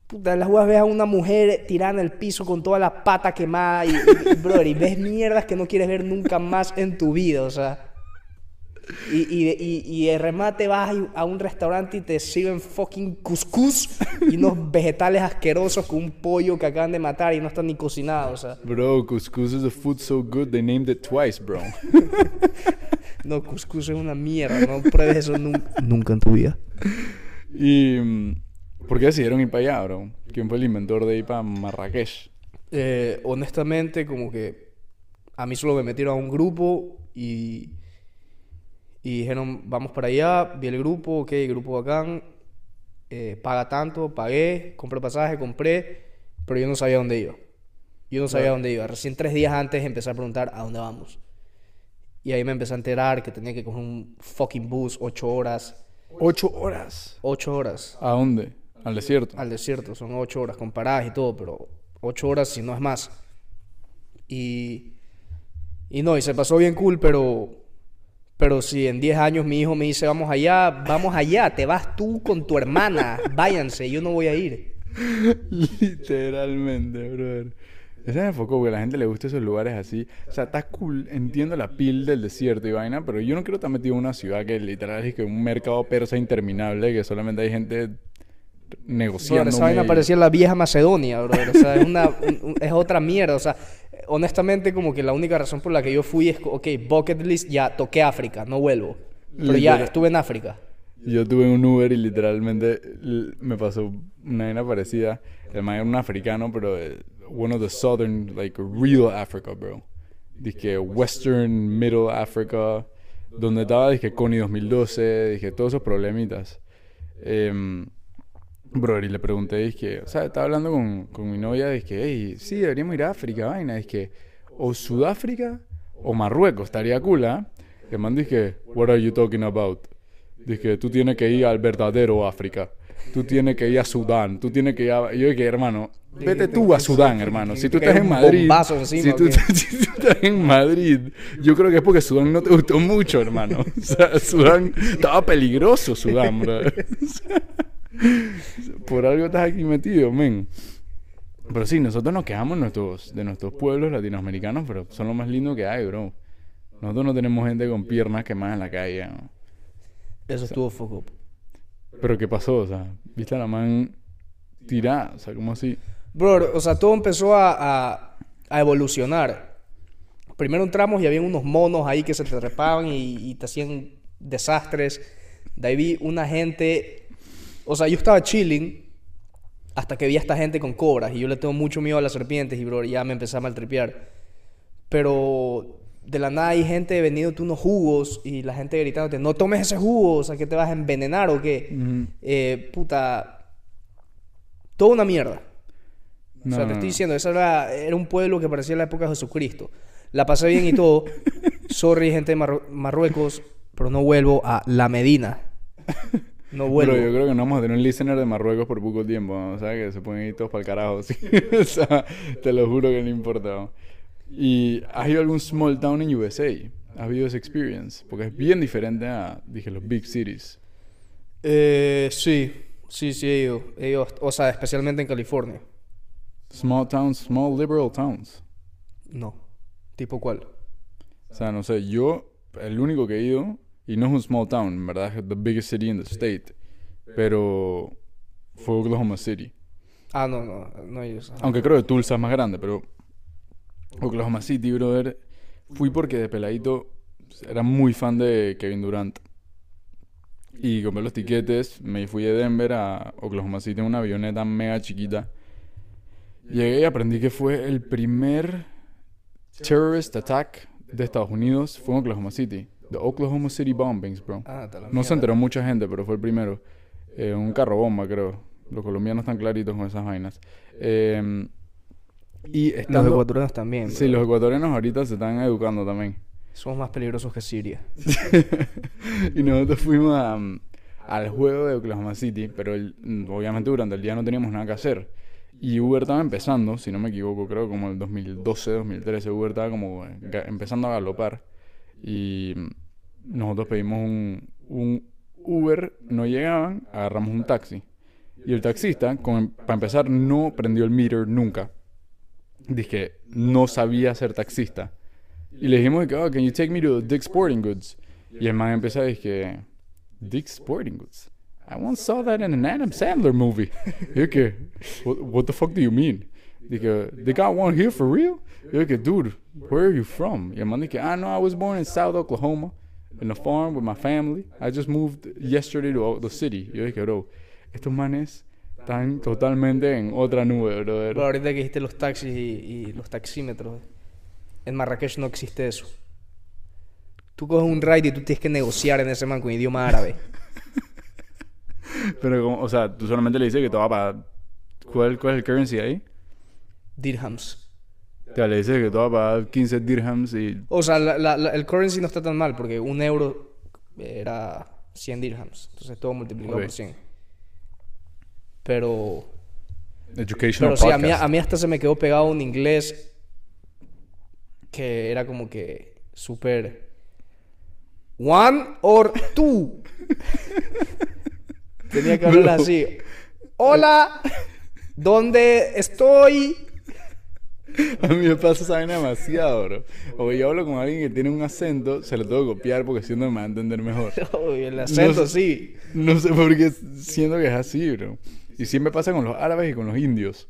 puta, en las huevas ves a una mujer tirada en el piso con toda la pata quemada y- y, brother, y ves mierdas que no quieres ver nunca más en tu vida, o sea. Y, y, de- y, y de remate vas a un restaurante y te sirven fucking cuscús y unos vegetales asquerosos con un pollo que acaban de matar y no están ni cocinados. O sea, Bro, couscous is a food so good they named it twice, bro. no, cuscús es una mierda. No pruebes eso nunca, nunca en tu vida. ¿Y mm, por qué decidieron ir para allá, bro? ¿Quién fue el inventor de ir para Marrakech? Eh, honestamente, como que a mí solo me metieron a un grupo y, y dijeron, vamos para allá, vi el grupo, ok, grupo bacán, eh, paga tanto, pagué, compré pasaje, compré, pero yo no sabía dónde iba. Yo no sabía Claro. dónde iba. Recién tres días antes empecé a preguntar a dónde vamos. Y ahí me empecé a enterar que tenía que coger un fucking bus, ocho horas. Ocho horas. Ocho horas ¿A dónde? Al desierto. al desierto. Son ocho horas con paradas y todo, pero ocho horas si no es más. Y, y no, y se pasó bien cool, pero, pero si en 10 años mi hijo me dice, vamos allá, vamos allá, te vas tú con tu hermana, váyanse, yo no voy a ir. Literalmente, brother. Ese me enfocó porque a la gente le gusta esos lugares así. O sea, está cool, entiendo la pil del desierto y vaina, pero yo no quiero estar metido en una ciudad que literal es que un mercado persa interminable, que solamente hay gente negociando. Brother, esa vaina parecía la vieja Macedonia, brother. O sea, es, una, un- un- es otra mierda. O sea, honestamente, como que la única razón por la que yo fui es, ok, bucket list, ya toqué África, no vuelvo. Pero ya estuve en África. Yo tuve un Uber y literalmente me pasó una vaina parecida. El man era un africano, pero eh, one of the southern, like real Africa, bro. Dije Western, Middle Africa, donde estaba, dije Coney 2012, dije todos esos problemitas. Em, bro, y le pregunté, dije, o sea, estaba hablando con, con mi novia, dije, hey, sí, deberíamos ir a África, vaina. Dije, o Sudáfrica o Marruecos, estaría cool, ¿ah? El man dije, what are you talking about? Dije, tú tienes que ir al verdadero África. Tú tienes que ir a Sudán. Tú tienes que ir a... Yo dije, hermano, vete tú a Sudán, hermano. Si tú que estás en Madrid... Si ¿o tú, si tú estás en Madrid, yo creo que es porque Sudán no te gustó mucho, hermano. O sea, Sudán... Estaba peligroso Sudán, bro. O sea, por algo estás aquí metido, men. Pero sí, nosotros nos quejamos de nuestros, de nuestros pueblos latinoamericanos, pero son lo más lindo que hay, bro. Nosotros no tenemos gente con piernas quemadas en la calle, ¿no? Eso estuvo foco. Pero ¿qué pasó? O sea, ¿viste a la man tirada? O sea, ¿cómo así? Bro, o sea, todo empezó a, a- a evolucionar. Primero entramos y había unos monos ahí que se te trepaban y, y te hacían desastres. De ahí vi una gente... O sea, yo estaba chilling hasta que vi a esta gente con cobras y yo le tengo mucho miedo a las serpientes y, bro, ya me empecé a maltripear. Pero de la nada hay gente vendiéndote unos jugos y la gente gritándote, no tomes ese jugo, o sea, que te vas a envenenar o qué. Ujú. Eh, puta... Toda una mierda. O sea, No, te no, estoy no. diciendo, esa era, era un pueblo que parecía la época de Jesucristo. La pasé bien y todo. Sorry, gente de Marru- Marruecos, pero no vuelvo a La Medina. No vuelvo. Pero yo creo que no vamos a tener un listener de Marruecos por poco tiempo, ¿no? O sea, que se pueden ir todos para el carajo. ¿sí? o sea, te lo juro que no importa. ¿no? ¿Y has ido a algún small town en USA? ¿Has vivido esa experience? Porque es bien diferente a, dije, los big cities. Eh, sí, sí, sí he ido. He ido, o sea, especialmente en California. Small towns, small liberal towns. No. ¿Tipo cuál? O sea, no sé, yo, el único que he ido, y no es un small town, verdad es the biggest city in the state, pero fue Oklahoma City. Ah, no, no, no. Ajá. Aunque creo que Tulsa es más grande, pero Oklahoma City, brother, fui porque de peladito era muy fan de Kevin Durant. Y compré los tiquetes, me fui de Denver a Oklahoma City en una avioneta mega chiquita. Llegué y aprendí que fue el primer terrorist attack de Estados Unidos, fue en Oklahoma City. The Oklahoma City Bombings, bro. Ah, la No se enteró mucha gente, pero fue el primero. Eh, un carro bomba, creo. Los colombianos están claritos con esas vainas. Eh, y Los ecuatorianos también. Sí, bro. los ecuatorianos ahorita se están educando también. Somos más peligrosos que Siria. y nosotros fuimos a, um, al juego de Oklahoma City, pero el- mm, obviamente durante el día no teníamos nada que hacer. Y Uber estaba empezando, si no me equivoco, creo como el 2012, 2013, Uber estaba como eh, empezando a galopar. Y mm, nosotros pedimos un, un Uber, no llegaban, agarramos un taxi. Y el taxista, para empezar, no prendió el meter nunca. Dije, no sabía ser taxista. Y le dijimos oh, can you take me to Dick's Sporting Goods? Y el man empieza a decir, Dick's Sporting Goods. I once saw that in an Adam Sandler movie. Yo what, the fuck do you mean? Dije, they got one here for real? Yo dude, where are you from? Y el man dice, ah, no, I was born in South Oklahoma, in a farm with my family. I just moved yesterday to the city. Yo dije, bro, estos manes están totalmente en otra nube, brother. Pero ahorita que dijiste los taxis y, y los taxímetros, en Marrakech no existe eso. Tú coges un ride y tú tienes que negociar en ese man con idioma árabe. Pero, o sea, tú solamente le dices que te va a pagar. ¿Cuál, ¿Cuál es el currency ahí? Dirhams. O sea, le dices que te va a pagar 15 dirhams y. O sea, la- la- la- el currency no está tan mal porque un euro era 100 dirhams. Entonces todo multiplicado por 100. Pero, Educational pero sí, a mí, a mí hasta se me quedó pegado un inglés que era como que súper... One or two. Tenía que hablar así. Hola, ¿dónde estoy? A mí me pasa esa vaina demasiado, bro. O yo hablo con alguien que tiene un acento, se lo tengo que copiar porque siento que me va a entender mejor. El acento, No sí. No sé por qué siento que es así, bro. Y siempre pasa con los árabes y con los indios.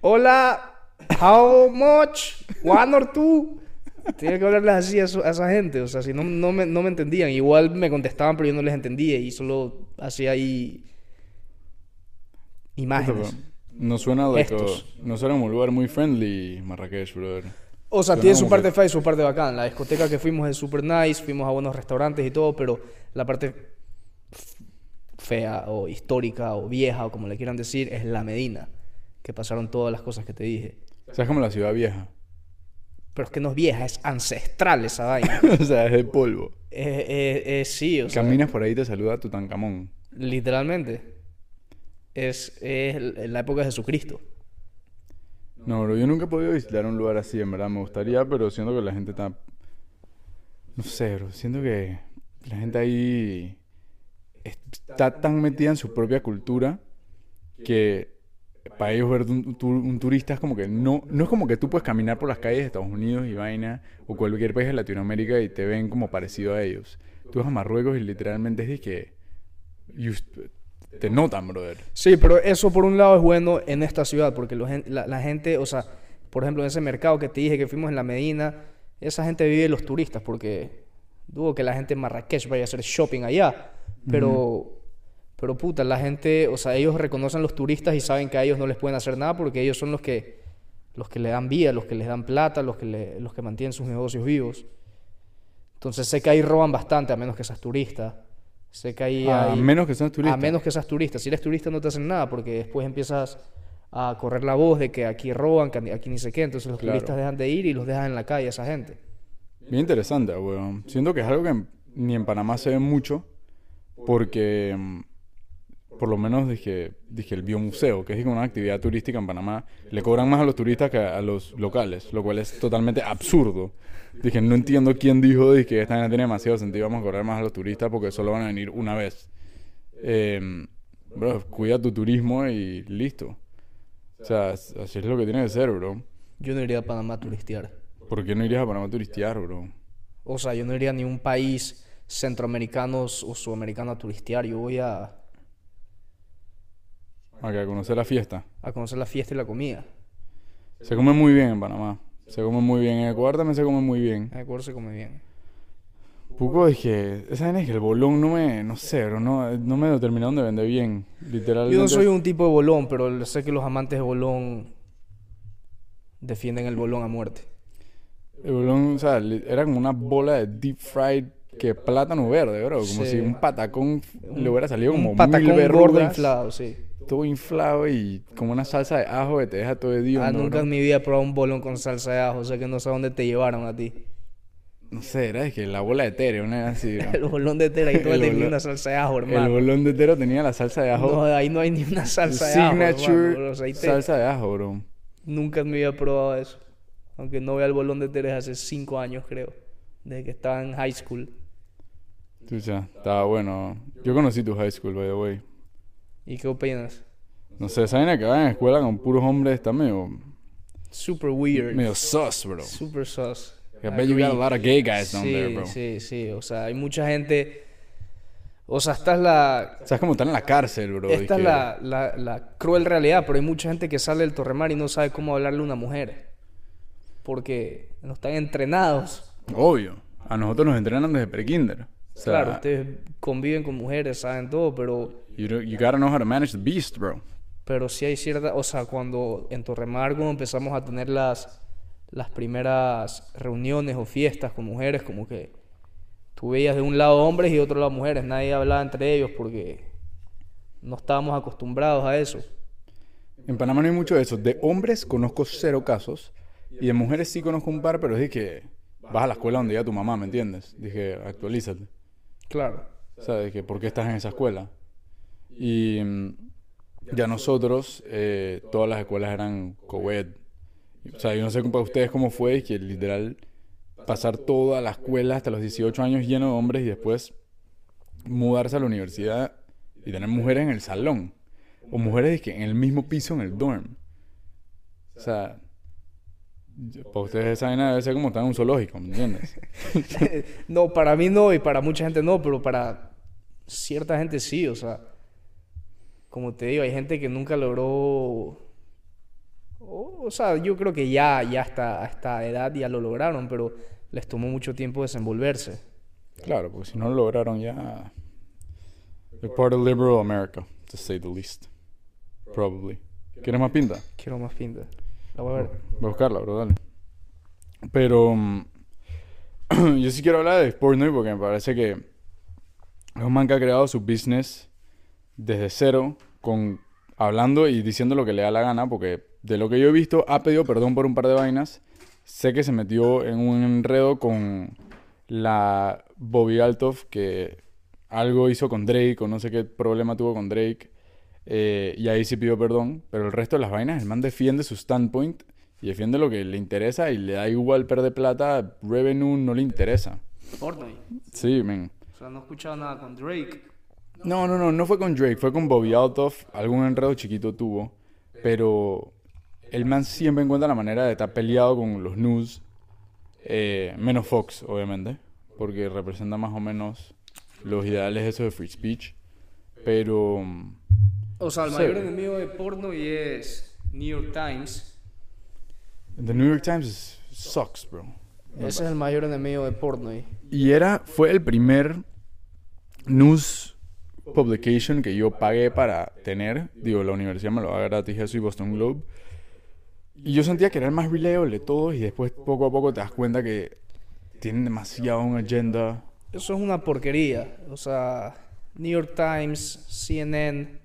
Hola, how much? One or two? Tenía que hablarles así a esa gente, o sea, si no, no, me, no me entendían. Igual me contestaban, pero yo no les entendía y solo hacía ahí imágenes. No suena, no suena como un lugar muy friendly, Marrakech, brother. O sea, Suena tiene su parte que- fea y su parte bacán. La discoteca que fuimos es super nice, fuimos a buenos restaurantes y todo, pero la parte fea o histórica o vieja o como le quieran decir es la Medina, que pasaron todas las cosas que te dije. O sea, es como la ciudad vieja. Pero es que no es vieja, es ancestral esa vaina. o sea, es de polvo. Eh, eh, eh, sí, o sea, Caminas por ahí y te saluda Tutankamón. literalmente. Es, es la época de Jesucristo. No, bro, yo nunca he podido visitar un lugar así, en verdad. Me gustaría, pero siento que la gente está... No sé, bro. Siento que la gente ahí está tan metida en su propia cultura que para ellos ver un turista es como que no... No es como que tú puedes caminar por las calles de Estados Unidos y vaina o cualquier país de Latinoamérica y te ven como parecido a ellos. Tú vas a Marruecos y literalmente es de que... te notan, brother. Sí, pero eso por un lado es bueno en esta ciudad, porque la, la gente, o sea, por ejemplo, en ese mercado que te dije que fuimos en la Medina, esa gente vive los turistas, porque dudo que la gente en Marrakech vaya a hacer shopping allá, pero, pero puta, la gente, o sea, ellos reconocen los turistas y saben que a ellos no les pueden hacer nada porque ellos son los que, los que le dan vida, los que les dan plata, los que, le- los que mantienen sus negocios vivos. Entonces sé que ahí roban bastante, a menos que seas turista. Sé que ahí A hay- menos que seas turista. a menos que seas turista. Si eres turista no te hacen nada porque después empiezas a correr la voz de que aquí roban, que aquí ni sé qué. Entonces los Claro. turistas dejan de ir y los dejan en la calle a esa gente. Bien interesante, weón. Siento que es algo que ni en Panamá se ve mucho, porque mm, por lo menos dije, dije el biomuseo, que es como una actividad turística en Panamá, le cobran más a los turistas que a los locales, lo cual es totalmente absurdo. Dije, no entiendo quién dijo dije, que esta no tiene demasiado sentido, vamos a cobrar más a los turistas porque solo van a venir una vez. Em, bro, cuida tu turismo y listo. O sea, as- así es lo que tiene que ser, bro. Yo no iría a Panamá a turistear. ¿Por qué no irías a Panamá a turistear, bro? O sea, yo no iría a ningún país centroamericano o sudamericano a turistear. Yo voy a, A conocer la fiesta. a conocer la fiesta y la comida. Se come muy bien en Panamá. Se come muy bien. En Ecuador también se come muy bien. En Ecuador se come bien. Poco es que, esa vaina es que el bolón no me, no sé, bro, no, no me terminaron de vender bien, literalmente. Yo no soy un tipo de bolón, pero sé que los amantes de bolón defienden el bolón a muerte. El bolón, o sea, era como una bola de deep fried que plátano verde, bro, como Sí. si un patacón le hubiera salido como un patacón mil gordo verrugas, inflado, sí. Todo inflado y como una salsa de ajo que te deja todo hediondo, Ah, nunca en mi vida he probado un bolón con salsa de ajo, o sea que no sé a dónde te llevaron a ti. No sé, era de que la bola de tere, una así, bro. El bolón de tera y todo El tenía bolón- una salsa de ajo, El hermano. bolón de tero tenía la salsa de ajo. No, ahí no hay ni una salsa de ajo. signature hermano, o sea, ahí te- salsa de ajo, bro. Nunca en mi vida he probado eso. Aunque no vea el bolón de tera desde hace cinco años, creo. Desde que estaba en high school. Chucha, estaba bueno. Yo conocí tu high school, by the way. ¿Y qué opinas? No sé, vaina que van a escuela con puros hombres está medio, Super weird. medio sus, bro. Super sus. I bet you got a lot of gay guys down sí, there, bro. Sí, sí. O sea, hay mucha gente. O sea, esta es la. O sea, es como estar en la cárcel, bro. Esta es la, la, la cruel realidad, pero hay mucha gente que sale del Torremar y no sabe cómo hablarle a una mujer. Porque no están entrenados. Obvio. A nosotros nos entrenan desde prekinder. O sea, claro, ustedes conviven con mujeres, saben todo, pero you, you gotta know how to manage the beast, bro. pero sí hay cierta, o sea, cuando en Torremar cuando empezamos a tener las las primeras reuniones o fiestas con mujeres, como que tú veías de un lado hombres y de otro lado mujeres, nadie hablaba entre ellos porque no estábamos acostumbrados a eso. En Panamá no hay mucho de eso. De hombres conozco cero casos. Y de mujeres sí conozco un par, pero es que vas a la escuela donde iba tu mamá, ¿me entiendes? Dije, actualízate. Claro. ¿Sabes? Que por qué estás en esa escuela. Y mm, ya nosotros, eh, todas las escuelas eran co-ed. O sea, yo no sé para ustedes cómo fue, que literal pasar toda la escuela hasta los 18 años lleno de hombres y después mudarse a la universidad y tener mujeres en el salón. O mujeres que en el mismo piso en el dorm. O sea, para ustedes esa vaina debe ser como estar en un zoológico, ¿me entiendes? no, para mí no y para mucha gente no, pero para cierta gente sí, o sea, como te digo, hay gente que nunca logró, o, o sea, yo creo que ya, ya hasta a esta edad ya lo lograron, pero les tomó mucho tiempo desenvolverse. Claro, porque si no lo lograron ya. They're part of liberal America, to say the least. Probably. ¿Quieres más pinta? Quiero más pinta. La voy a ver. Voy a buscarla, bro, dale. Pero. yo sí quiero hablar de Sportnoy porque me parece que. Es un man que ha creado su business desde cero, con hablando y diciendo lo que le da la gana, porque de lo que yo he visto, ha pedido perdón por un par de vainas. Sé que se metió en un enredo con la Bobby Altoff, que algo hizo con Drake, o no sé qué problema tuvo con Drake, eh, y ahí sí pidió perdón, pero el resto de las vainas, el man defiende su standpoint y defiende lo que le interesa y le da igual perder plata, revenue no le interesa. Fortnite. Sí, men. O sea, no he escuchado nada con Drake. No, no, no, no fue con Drake, fue con Bobby Altoff, algún enredo chiquito tuvo, pero el man siempre encuentra la manera de estar peleado con los news, eh, menos Fox, obviamente, porque representa más o menos los ideales esos de free speech, pero mm, O sea, el mayor enemigo de porno y es New York Times. The New York Times is- sucks, bro. Ese es el mayor enemigo de porno. y- Y era, fue el primer news publication que yo pagué para tener. Digo, la universidad me lo da gratis eso y Boston Globe. Y yo sentía que era el más reliable de todos y después poco a poco te das cuenta que tienen demasiado una agenda. Eso es una porquería. O sea, New York Times, CNN,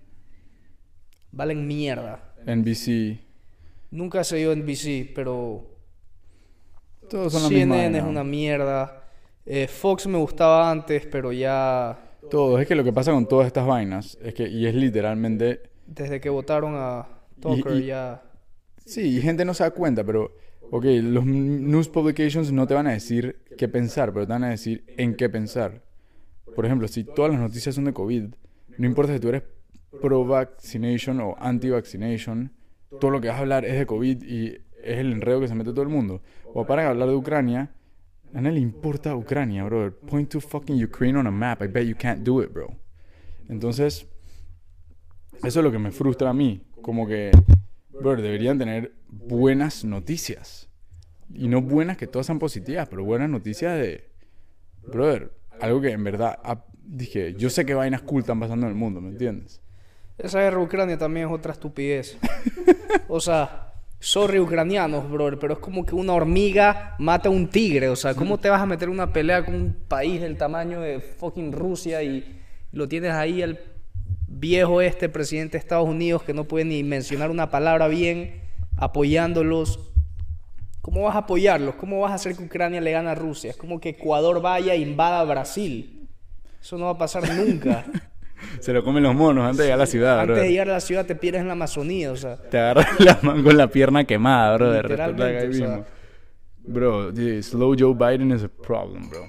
valen mierda. NBC, Nunca he seguido NBC, pero todos son la misma. CNN es una mierda. Eh, Fox me gustaba antes, pero ya Todos. Es que lo que pasa con todas estas vainas es que, y es literalmente desde que votaron a Tucker Y- y- ya... Sí, y gente no se da cuenta, pero, ok, los news publications no te van a decir qué pensar, pero te van a decir en qué pensar. Por ejemplo, si todas las noticias son de COVID, no importa si tú eres pro-vaccination o anti-vaccination, todo lo que vas a hablar es de COVID y es el enredo que se mete todo el mundo. O para hablar de Ucrania, a nadie le importa Ucrania, bro. Point to fucking Ukraine on a map. I bet you can't do it, bro. Entonces, eso es lo que me frustra a mí. Como que, bro, deberían tener buenas noticias. Y no buenas que todas sean positivas, pero buenas noticias de, brother, algo que en verdad, ah, dije, yo sé que vainas cool están pasando en el mundo, ¿me entiendes? Esa guerra Ucrania también es otra estupidez. o sea, sorry ucranianos, brother, pero es como que una hormiga mata a un tigre. O sea, ¿cómo te vas a meter una pelea con un país del tamaño de fucking Rusia y lo tienes ahí el viejo este presidente de Estados Unidos que no puede ni mencionar una palabra bien, apoyándolos? ¿Cómo vas a apoyarlos? ¿Cómo vas a hacer que Ucrania le gane a Rusia? Es como que Ecuador vaya e invada Brasil. Eso no va a pasar nunca. Se lo comen los monos antes de llegar a la ciudad, Antes bro. de llegar a la ciudad te pierdes en la Amazonía, o sea. Te agarras la mano con la pierna quemada, bro. De ahí o sea. mismo. Bro, slow Joe Biden is a problem, bro.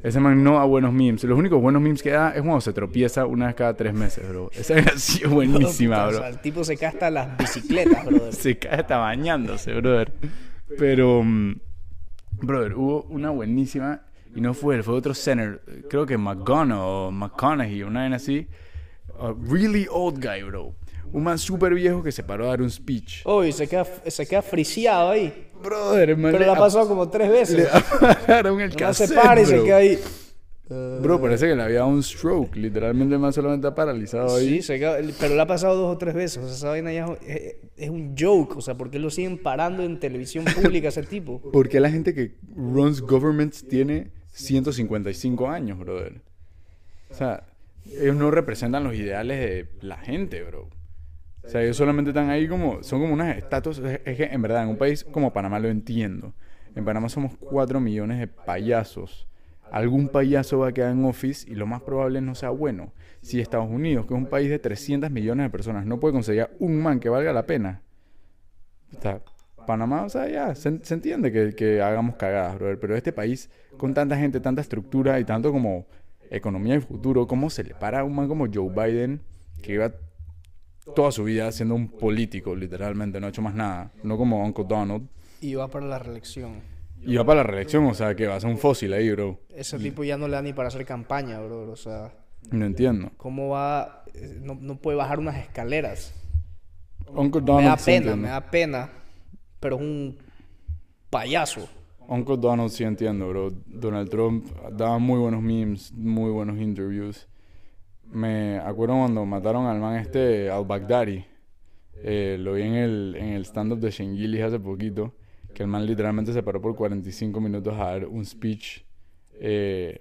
Ese man no da buenos memes. Los únicos buenos memes que da es cuando se tropieza una vez cada tres meses, bro. Esa es buenísima, O bro. sea, el tipo se cae hasta las bicicletas, brother. Se cae hasta bañándose, brother. Pero, mm, brother, hubo una buenísima y no fue él, fue otro center. Creo que McGonagall o McConaughey, una vez así. A really old guy, bro. Un man súper viejo que se paró a dar un speech. Uy, se queda, se queda friciado ahí. Brother, man. Pero le ha pasado como tres Le veces. apagaron el No se cassette, para y se bro. queda ahí. Bro, parece que le había dado un stroke. Literalmente el man solamente está paralizado ahí. Sí, se pero le ha pasado dos o tres veces. O sea, esa vaina ya es, es un joke. O sea, ¿por qué lo siguen parando en televisión pública ese tipo? Porque la gente que runs governments tiene 155 años, brother. O sea, ellos no representan los ideales de la gente, bro. O sea, ellos solamente están ahí como, son como unas estatuas. Es es que en verdad, en un país como Panamá lo entiendo. En Panamá somos 4 millones de payasos. Algún payaso va a quedar en office y lo más probable no sea bueno. Si Estados Unidos, que es un país de 300 millones de personas, no puede conseguir un man que valga la pena, o sea, Panamá, o sea, ya, se, se entiende que, que hagamos cagadas, brother. Pero este país, con tanta gente, tanta estructura y tanto como economía y futuro, ¿cómo se le para a un man como Joe Biden, que iba toda su vida siendo un político, literalmente, no ha hecho más nada? No como Uncle Donald. Y va para la reelección. Y va para la reelección, o sea, que va a ser un fósil ahí, bro. Ese tipo ya no le da ni para hacer campaña, bro. O sea, No entiendo. ¿cómo va? No, no puede bajar unas escaleras. Uncle Me da Donald sí pena, entiendo. me da pena. Pero es un payaso. Uncle Donald sí entiendo, bro. Donald Trump daba muy buenos memes, muy buenos interviews. Me acuerdo cuando mataron al man este, al Baghdadi. Eh, lo vi en el, en el stand-up de Shengilis hace poquito. Que el man literalmente se paró por 45 minutos a dar un speech eh,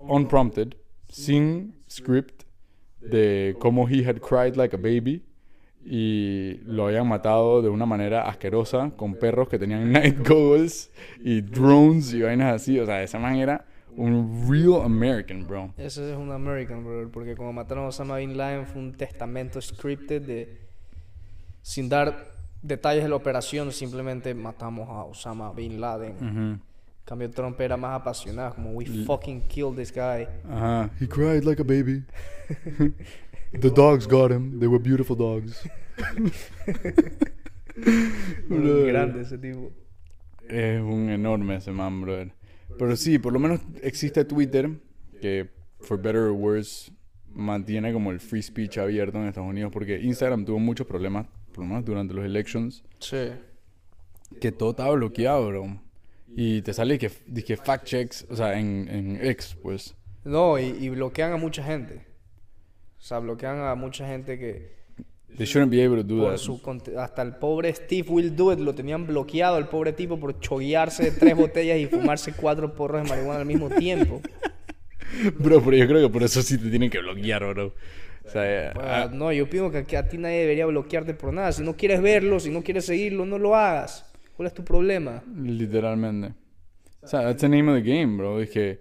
unprompted, sin script, de cómo he had cried like a baby. Y lo habían matado de una manera asquerosa, con perros que tenían night goggles y drones y vainas así. O sea, esa man era un real American, bro. Ese es un American, bro. Porque como mataron a Osama Bin Laden fue un testamento scripted de... Sin dar detalles de la operación, simplemente matamos a Osama Bin Laden. En cambio, Trump era más apasionado, como we fucking killed this guy. Ajá. He cried like a baby. The dogs got him. They were beautiful dogs. Muy grande ese tipo. Es un enorme ese man, brother. Pero sí, por lo menos existe Twitter, que, for better or worse, mantiene como el free speech abierto en Estados Unidos, porque Instagram tuvo muchos problemas, por lo menos durante los elections, Sí. que todo estaba bloqueado, bro. Y te sale que, que fact checks, o sea, en, en X, pues. No, y, y bloquean a mucha gente. O sea, bloquean a mucha gente que They shouldn't be able to do that. su hasta el pobre Steve Will Do It lo tenían bloqueado el pobre tipo por choguearse tres botellas y fumarse cuatro porros de marihuana al mismo tiempo. Bro, pero yo creo que por eso sí te tienen que bloquear, bro. O sea, eh, Pues, ah, no, yo pienso que a ti nadie debería bloquearte por nada. Si no quieres verlo, si no quieres seguirlo, no lo hagas. ¿Cuál es tu problema? Literalmente. O sea, that's the name of the game, bro. Es que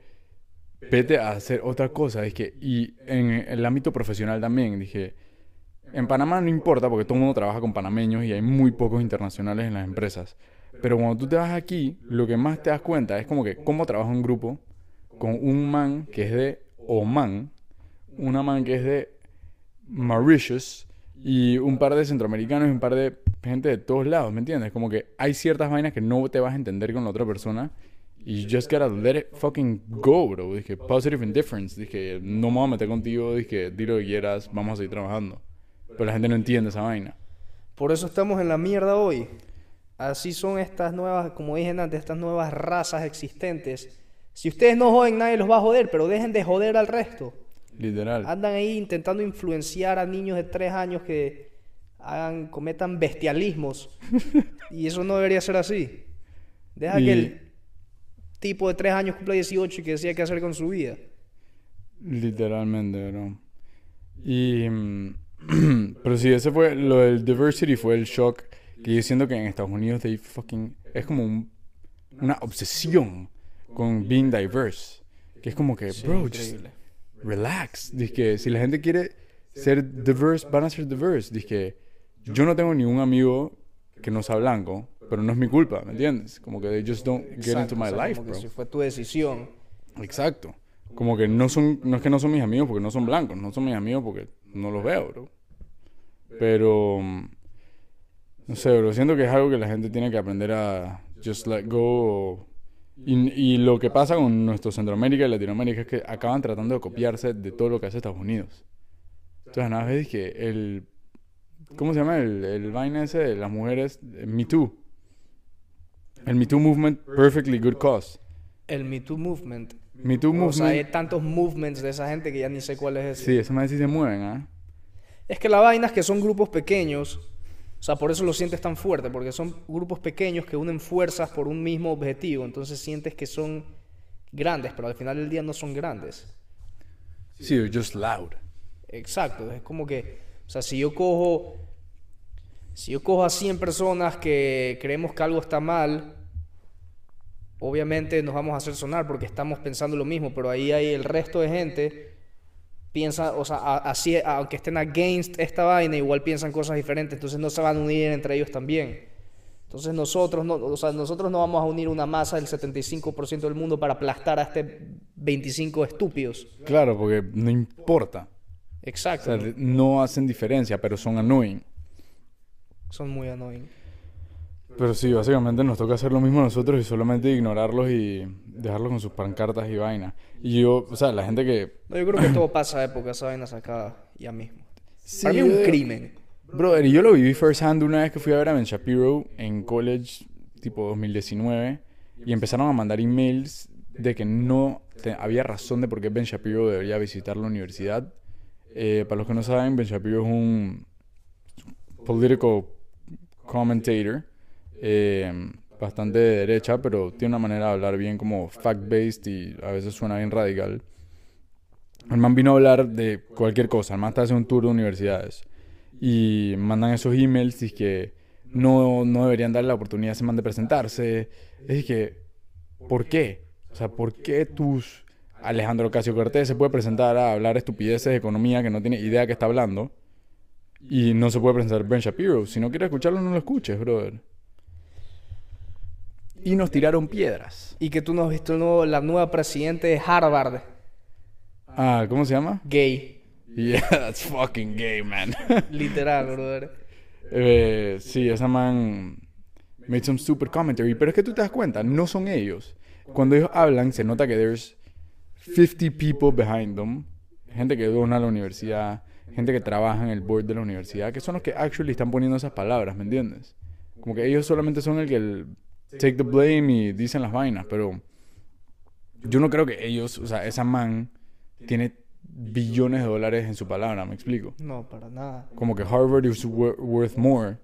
vete a hacer otra cosa. Es que, y en el ámbito profesional también, dije, en Panamá no importa porque todo el mundo trabaja con panameños y hay muy pocos internacionales en las empresas. Pero cuando tú te vas aquí, lo que más te das cuenta es como que cómo trabaja un grupo con un man que es de Oman, una man que es de Mauritius y un par de centroamericanos y un par de gente de todos lados, ¿me entiendes? Como que hay ciertas vainas que no te vas a entender con la otra persona y you just gotta let it fucking go, bro. Dije, positive indifference. Dije, no me voy a meter contigo. Dije, di lo que quieras, vamos a seguir trabajando. Pero la gente no entiende esa vaina. Por eso estamos en la mierda hoy. Así son estas nuevas, como dije antes, estas nuevas razas existentes Si ustedes no joden, nadie los va a joder, pero dejen de joder al resto. Literal. Andan ahí intentando influenciar a niños de tres años que hagan, cometan bestialismos. y eso no debería ser así. Deja Y- que el tipo de tres años cumpla 18 y que decida qué hacer con su vida. Literalmente, bro. Y. mm, pero sí, ese fue. Lo del diversity fue el shock. Que yo siento que en Estados Unidos they fucking. Es como un- una obsesión con being diverse. Que es como que, Sí, bro, just. Relax. Dice que si la gente quiere ser diverse, van a ser diverse. Dice que yo no tengo ningún amigo que no sea blanco, pero no es mi culpa, ¿me entiendes? Como que they just don't get into my o sea, life, como que si fue tu decisión. Exacto. Como que no son, no es que no son mis amigos porque no son blancos, no son mis amigos porque no los veo, bro. Pero, no sé, bro, siento que es algo que la gente tiene que aprender a just let go. Y, y lo que pasa con nuestro Centroamérica y Latinoamérica es que acaban tratando de copiarse de todo lo que hace Estados Unidos. Entonces, nada más es que el, ¿cómo se llama? El, el vaina ese de las mujeres, eh, Me Too. El Me Too Movement, perfectly good cause. El Me Too Movement. Me Too O sea, hay Movement. tantos movements de esa gente que ya ni sé cuál es ese. Sí, esas madres sí se mueven, ¿ah? Es que la vaina es que son grupos pequeños. O sea, por eso lo sientes tan fuerte, porque son grupos pequeños que unen fuerzas por un mismo objetivo. Entonces sientes que son grandes, pero al final del día no son grandes. Sí, they're just loud. Exacto, es como que, o sea, si yo cojo, si yo cojo a 100 personas que creemos que algo está mal, obviamente nos vamos a hacer sonar porque estamos pensando lo mismo, pero ahí hay el resto de gente piensa, o sea, a- así, aunque estén against esta vaina, igual piensan cosas diferentes, entonces no se van a unir entre ellos también. Entonces nosotros no, o sea, nosotros no vamos a unir una masa del 75% del mundo para aplastar a este 25 estúpidos. Claro, porque no importa. O Exacto. sea, de- no hacen diferencia, pero son annoying. Son muy annoying. Pero sí, básicamente nos toca hacer lo mismo nosotros y solamente ignorarlos y dejarlos con sus pancartas y vaina. Y yo, o sea, la gente que... No, yo creo que todo pasa de época, esa vaina acá ya mismo. Sí, Para mí es un crimen. Brother, y yo lo viví first hand una vez que fui a ver a Ben Shapiro en college, tipo 2019, y empezaron a mandar emails de que no te- había razón de por qué Ben Shapiro debería visitar la universidad. Eh, para los que no saben, Ben Shapiro es un political commentator, eh, bastante de derecha, pero tiene una manera de hablar bien como fact-based y a veces suena bien radical. El man vino a hablar de cualquier cosa, el man está haciendo un tour de universidades y mandan esos emails y que no, no deberían darle la oportunidad a ese man de presentarse. Es que, ¿por qué? O sea, ¿por qué tus Alejandro Ocasio Cortés se puede presentar a hablar estupideces de economía que no tiene idea que está hablando? Y no se puede presentar Ben Shapiro. Si no quieres escucharlo, no lo escuches, brother. Y nos tiraron piedras. Y que tú no has visto el nuevo- la nueva presidente de Harvard, Ah, ¿cómo se llama? gay. Yeah, that's fucking gay, man. Literal, brother. Eh, sí, esa man made some stupid commentary. Pero es que tú te das cuenta, no son ellos. Cuando ellos hablan, se nota que there's 50 people behind them. Gente que dona a la universidad, gente que trabaja en el board de la universidad, que son los que actually están poniendo esas palabras, ¿me entiendes? Como que ellos solamente son el que el- take the blame y dicen las vainas, pero yo no creo que ellos, o sea, esa man tiene billones de dólares en su palabra, ¿me explico? No, para nada. como que Harvard is wor- worth more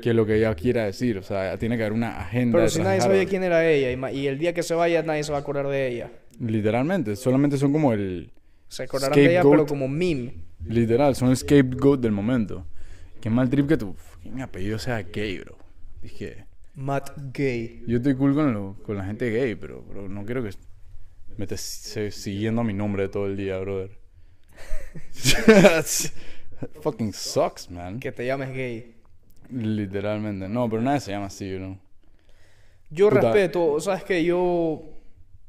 que lo que ella quiera decir. O sea, tiene que haber una agenda. Pero si nadie de sabía Harvard. quién era ella, y, el día que se vaya nadie se va a acordar de ella. Literalmente, solamente son como el. Se acordarán de ella, pero como meme. Literal, son el scapegoat del momento. Qué mal trip que tu fucking apellido sea gay, bro. Dije, Matt Gay. yo estoy cool con, lo- con la gente gay, pero, bro, no quiero que me estés siguiendo a mi nombre todo el día, brother. fucking sucks, man. Que te llames gay. Literalmente. No, pero nadie se llama así, ¿no? Yo Puta. respeto, sabes que yo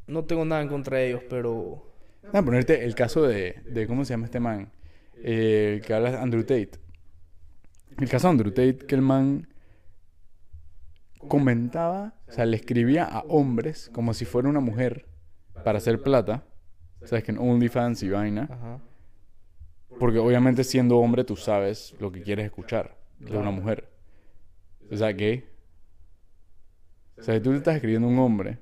no tengo nada en contra de ellos, pero ponerte el caso de, de ¿cómo se llama este man? Eh, el que habla Andrew Tate. El caso de Andrew Tate, que el man comentaba, o sea, le escribía a hombres como si fuera una mujer para hacer plata. Sabes que en OnlyFans y vaina. ajá. Porque obviamente siendo hombre tú sabes lo que quieres escuchar de una mujer. O sea, gay. O sea, si tú le estás escribiendo a un hombre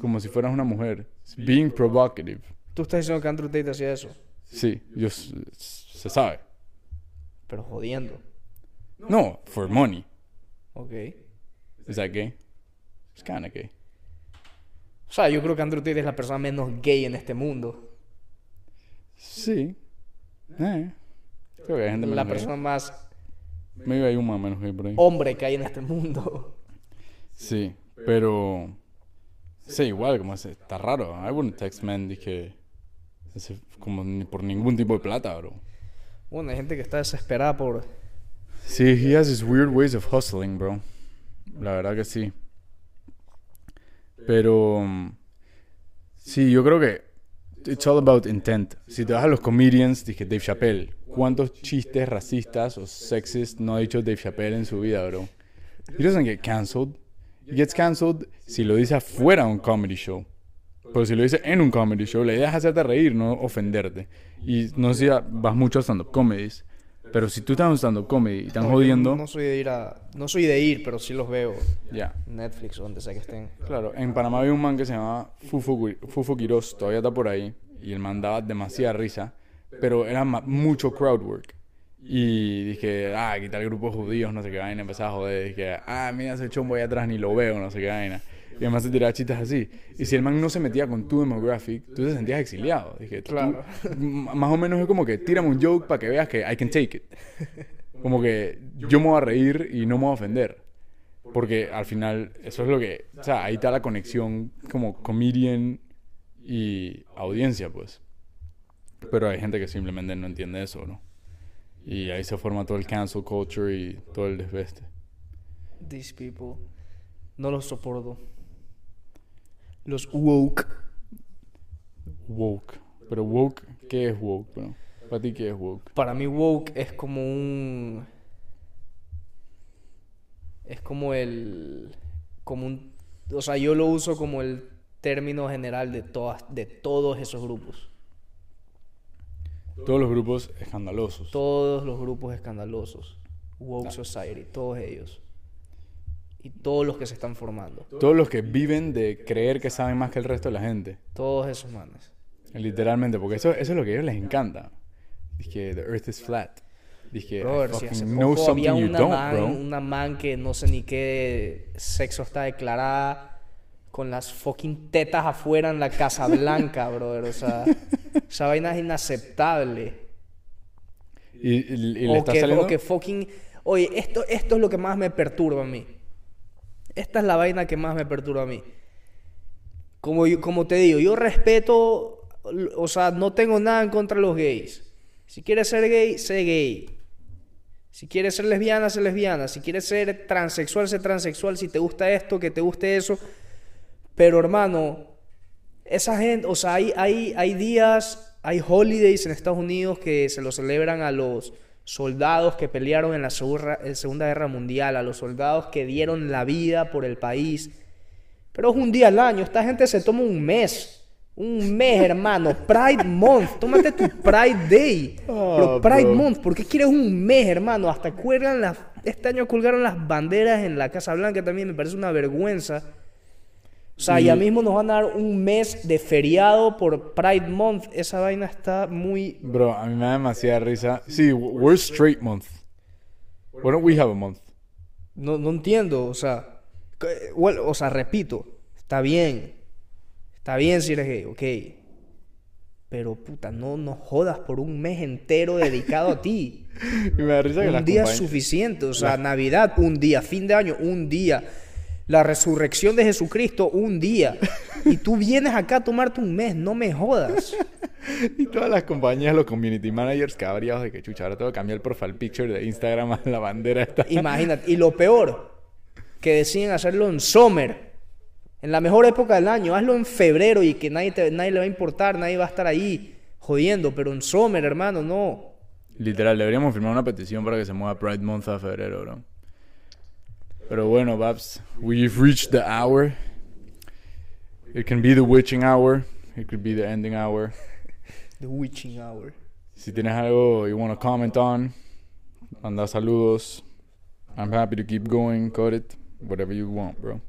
como si fueras una mujer. Being provocative. Tú estás diciendo que Andrew Tate hacía eso, Sí, yo, se sabe. pero jodiendo. No, for money. Ok. Is that gay? It's kinda gay. O sea, yo creo que Andrew Tate es la persona menos gay en este mundo. Sí. Eh. Creo que hay gente La menos gay. persona más Maybe hay un más menos gay por ahí. hombre que hay en este mundo. Sí, pero... Sí, igual, como se, está raro. I wouldn't text men dije... ese- Como ni por ningún tipo de plata, bro. Bueno, hay gente que está desesperada por... Sí, he has his weird ways of hustling, bro. La verdad que sí. Pero... Sí, yo creo que... It's all about intent. Si te vas a los comedians, dije Dave Chappelle. ¿Cuántos chistes racistas o sexist no ha dicho Dave Chappelle en su vida, bro? He doesn't get cancelled. He gets cancelled si lo dice afuera de un comedy show. Pero si lo dice en un comedy show, la idea es hacerte reír, no ofenderte. Y no sé si vas mucho a stand-up comedies. Pero si tú estás en stand-up comedy y están No, jodiendo... No soy de ir a... No soy de ir, pero sí los veo. Ya. en Netflix o donde sea que estén. Claro, en Panamá había un man que se llamaba Fufo, Fufo Quiroz, todavía está por ahí, y el man daba demasiada risa, pero era mucho crowd work. Y dije, ah, quitar el grupo de judíos, no sé qué vaina, empezaba a joder, dije, ah, mira ese chombo ahí atrás, ni lo veo, no sé qué vaina. Y además se tiraba chistes así. Y si el man no se metía con tu demographic, tú te sentías exiliado. Dije, Claro. más o menos es como que tírame un joke para que veas que I can take it. Como que yo me voy a reír y no me voy a ofender. Porque al final, eso es lo que. O sea, ahí está la conexión como comedian y audiencia, pues. Pero hay gente que simplemente no entiende eso, ¿no? Y ahí se forma todo el cancel culture y todo el desveste. These people. No los soporto. Los woke. Woke. Pero woke, ¿qué es woke, bro? Para ti, ¿qué es woke? Para mí woke es como un... Es como el... Como un... O sea, yo lo uso como el término general de, todas, de todos esos grupos. Todos los grupos escandalosos. Todos los grupos escandalosos. Woke Society, todos ellos. Y todos los que se están formando. Todos los que viven de creer que saben más que el resto de la gente. Todos esos manes. Literalmente, porque eso, eso es lo que a ellos les encanta. Dije, the earth is flat. Dije, I Brother, si hace fucking know poco something había you una don't, man, bro. una man que no sé ni qué sexo está declarada con las fucking tetas afuera en la Casa Blanca, brother. O sea, esa vaina es inaceptable. Y, y- y le O está que, saliendo... o que fucking... Oye, esto, esto es lo que más me perturba a mí. Esta es la vaina que más me perturba a mí. Como, yo- como te digo, yo respeto, o sea, no tengo nada en contra de los gays. Si quieres ser gay, sé gay. Si quieres ser lesbiana, sé lesbiana. Si quieres ser transexual, sé transexual. Si te gusta esto, que te guste eso. Pero hermano, esa gente, o sea, hay, hay, hay días, hay holidays en Estados Unidos que se lo celebran a los soldados que pelearon en la Segunda Guerra Mundial, a los soldados que dieron la vida por el país. Pero es un día al año, esta gente se toma un mes. Un mes, hermano. Pride Month. Tómate tu Pride Day. Pero Ah, Pride bro. Month, ¿por qué quieres un mes, hermano? Hasta cuelgan las... Este año colgaron las banderas en la Casa Blanca también, me parece una vergüenza. O sea, Y- ya mismo nos van a dar un mes de feriado por Pride Month. Esa vaina está muy... Bro, a mí me da demasiada risa. Sí, we're straight month. Why don't we have a month? No, no entiendo, o sea... o sea, repito, está bien. Está bien si eres gay, ok. Pero puta, no nos jodas por un mes entero dedicado a ti. Y me da risa que Un día es suficiente, o sea, Navidad, un día, fin de año, un día. La resurrección de Jesucristo, un día. Y tú vienes acá a tomarte un mes, no me jodas. Y todas las compañías, los community managers cabreados de que chucha, ahora tengo que cambiar el profile picture de Instagram a la bandera esta. Imagínate. Y lo peor, que deciden hacerlo en summer, en la mejor época del año. Hazlo en febrero y que nadie, te- nadie le va a importar, nadie va a estar ahí jodiendo. Pero en summer, hermano, no. Literal, deberíamos firmar una petición para que se mueva Pride Month a febrero, bro. Pero bueno, Babs, we've reached the hour. It can be the witching hour. It could be the ending hour. The witching hour. Si tienes algo you want to comment on, manda saludos. I'm happy to keep going, cut it, whatever you want, bro.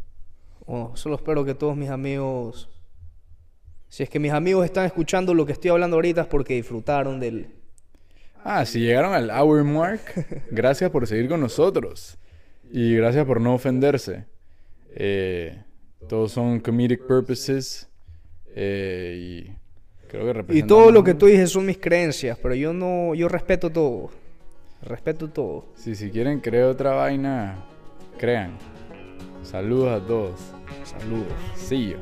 Bueno, solo espero que todos mis amigos... Si es que mis amigos están escuchando lo que estoy hablando ahorita es porque disfrutaron del... Ah, si llegaron al hour mark, gracias por seguir con nosotros. Y gracias por no ofenderse. Eh, todos son comedic purposes. eh, y creo que Y todo lo que tú dices son mis creencias, pero yo no... Yo respeto todo. Respeto todo. Si, si quieren crear otra vaina, crean. Saludos a todos. Saludos. See you.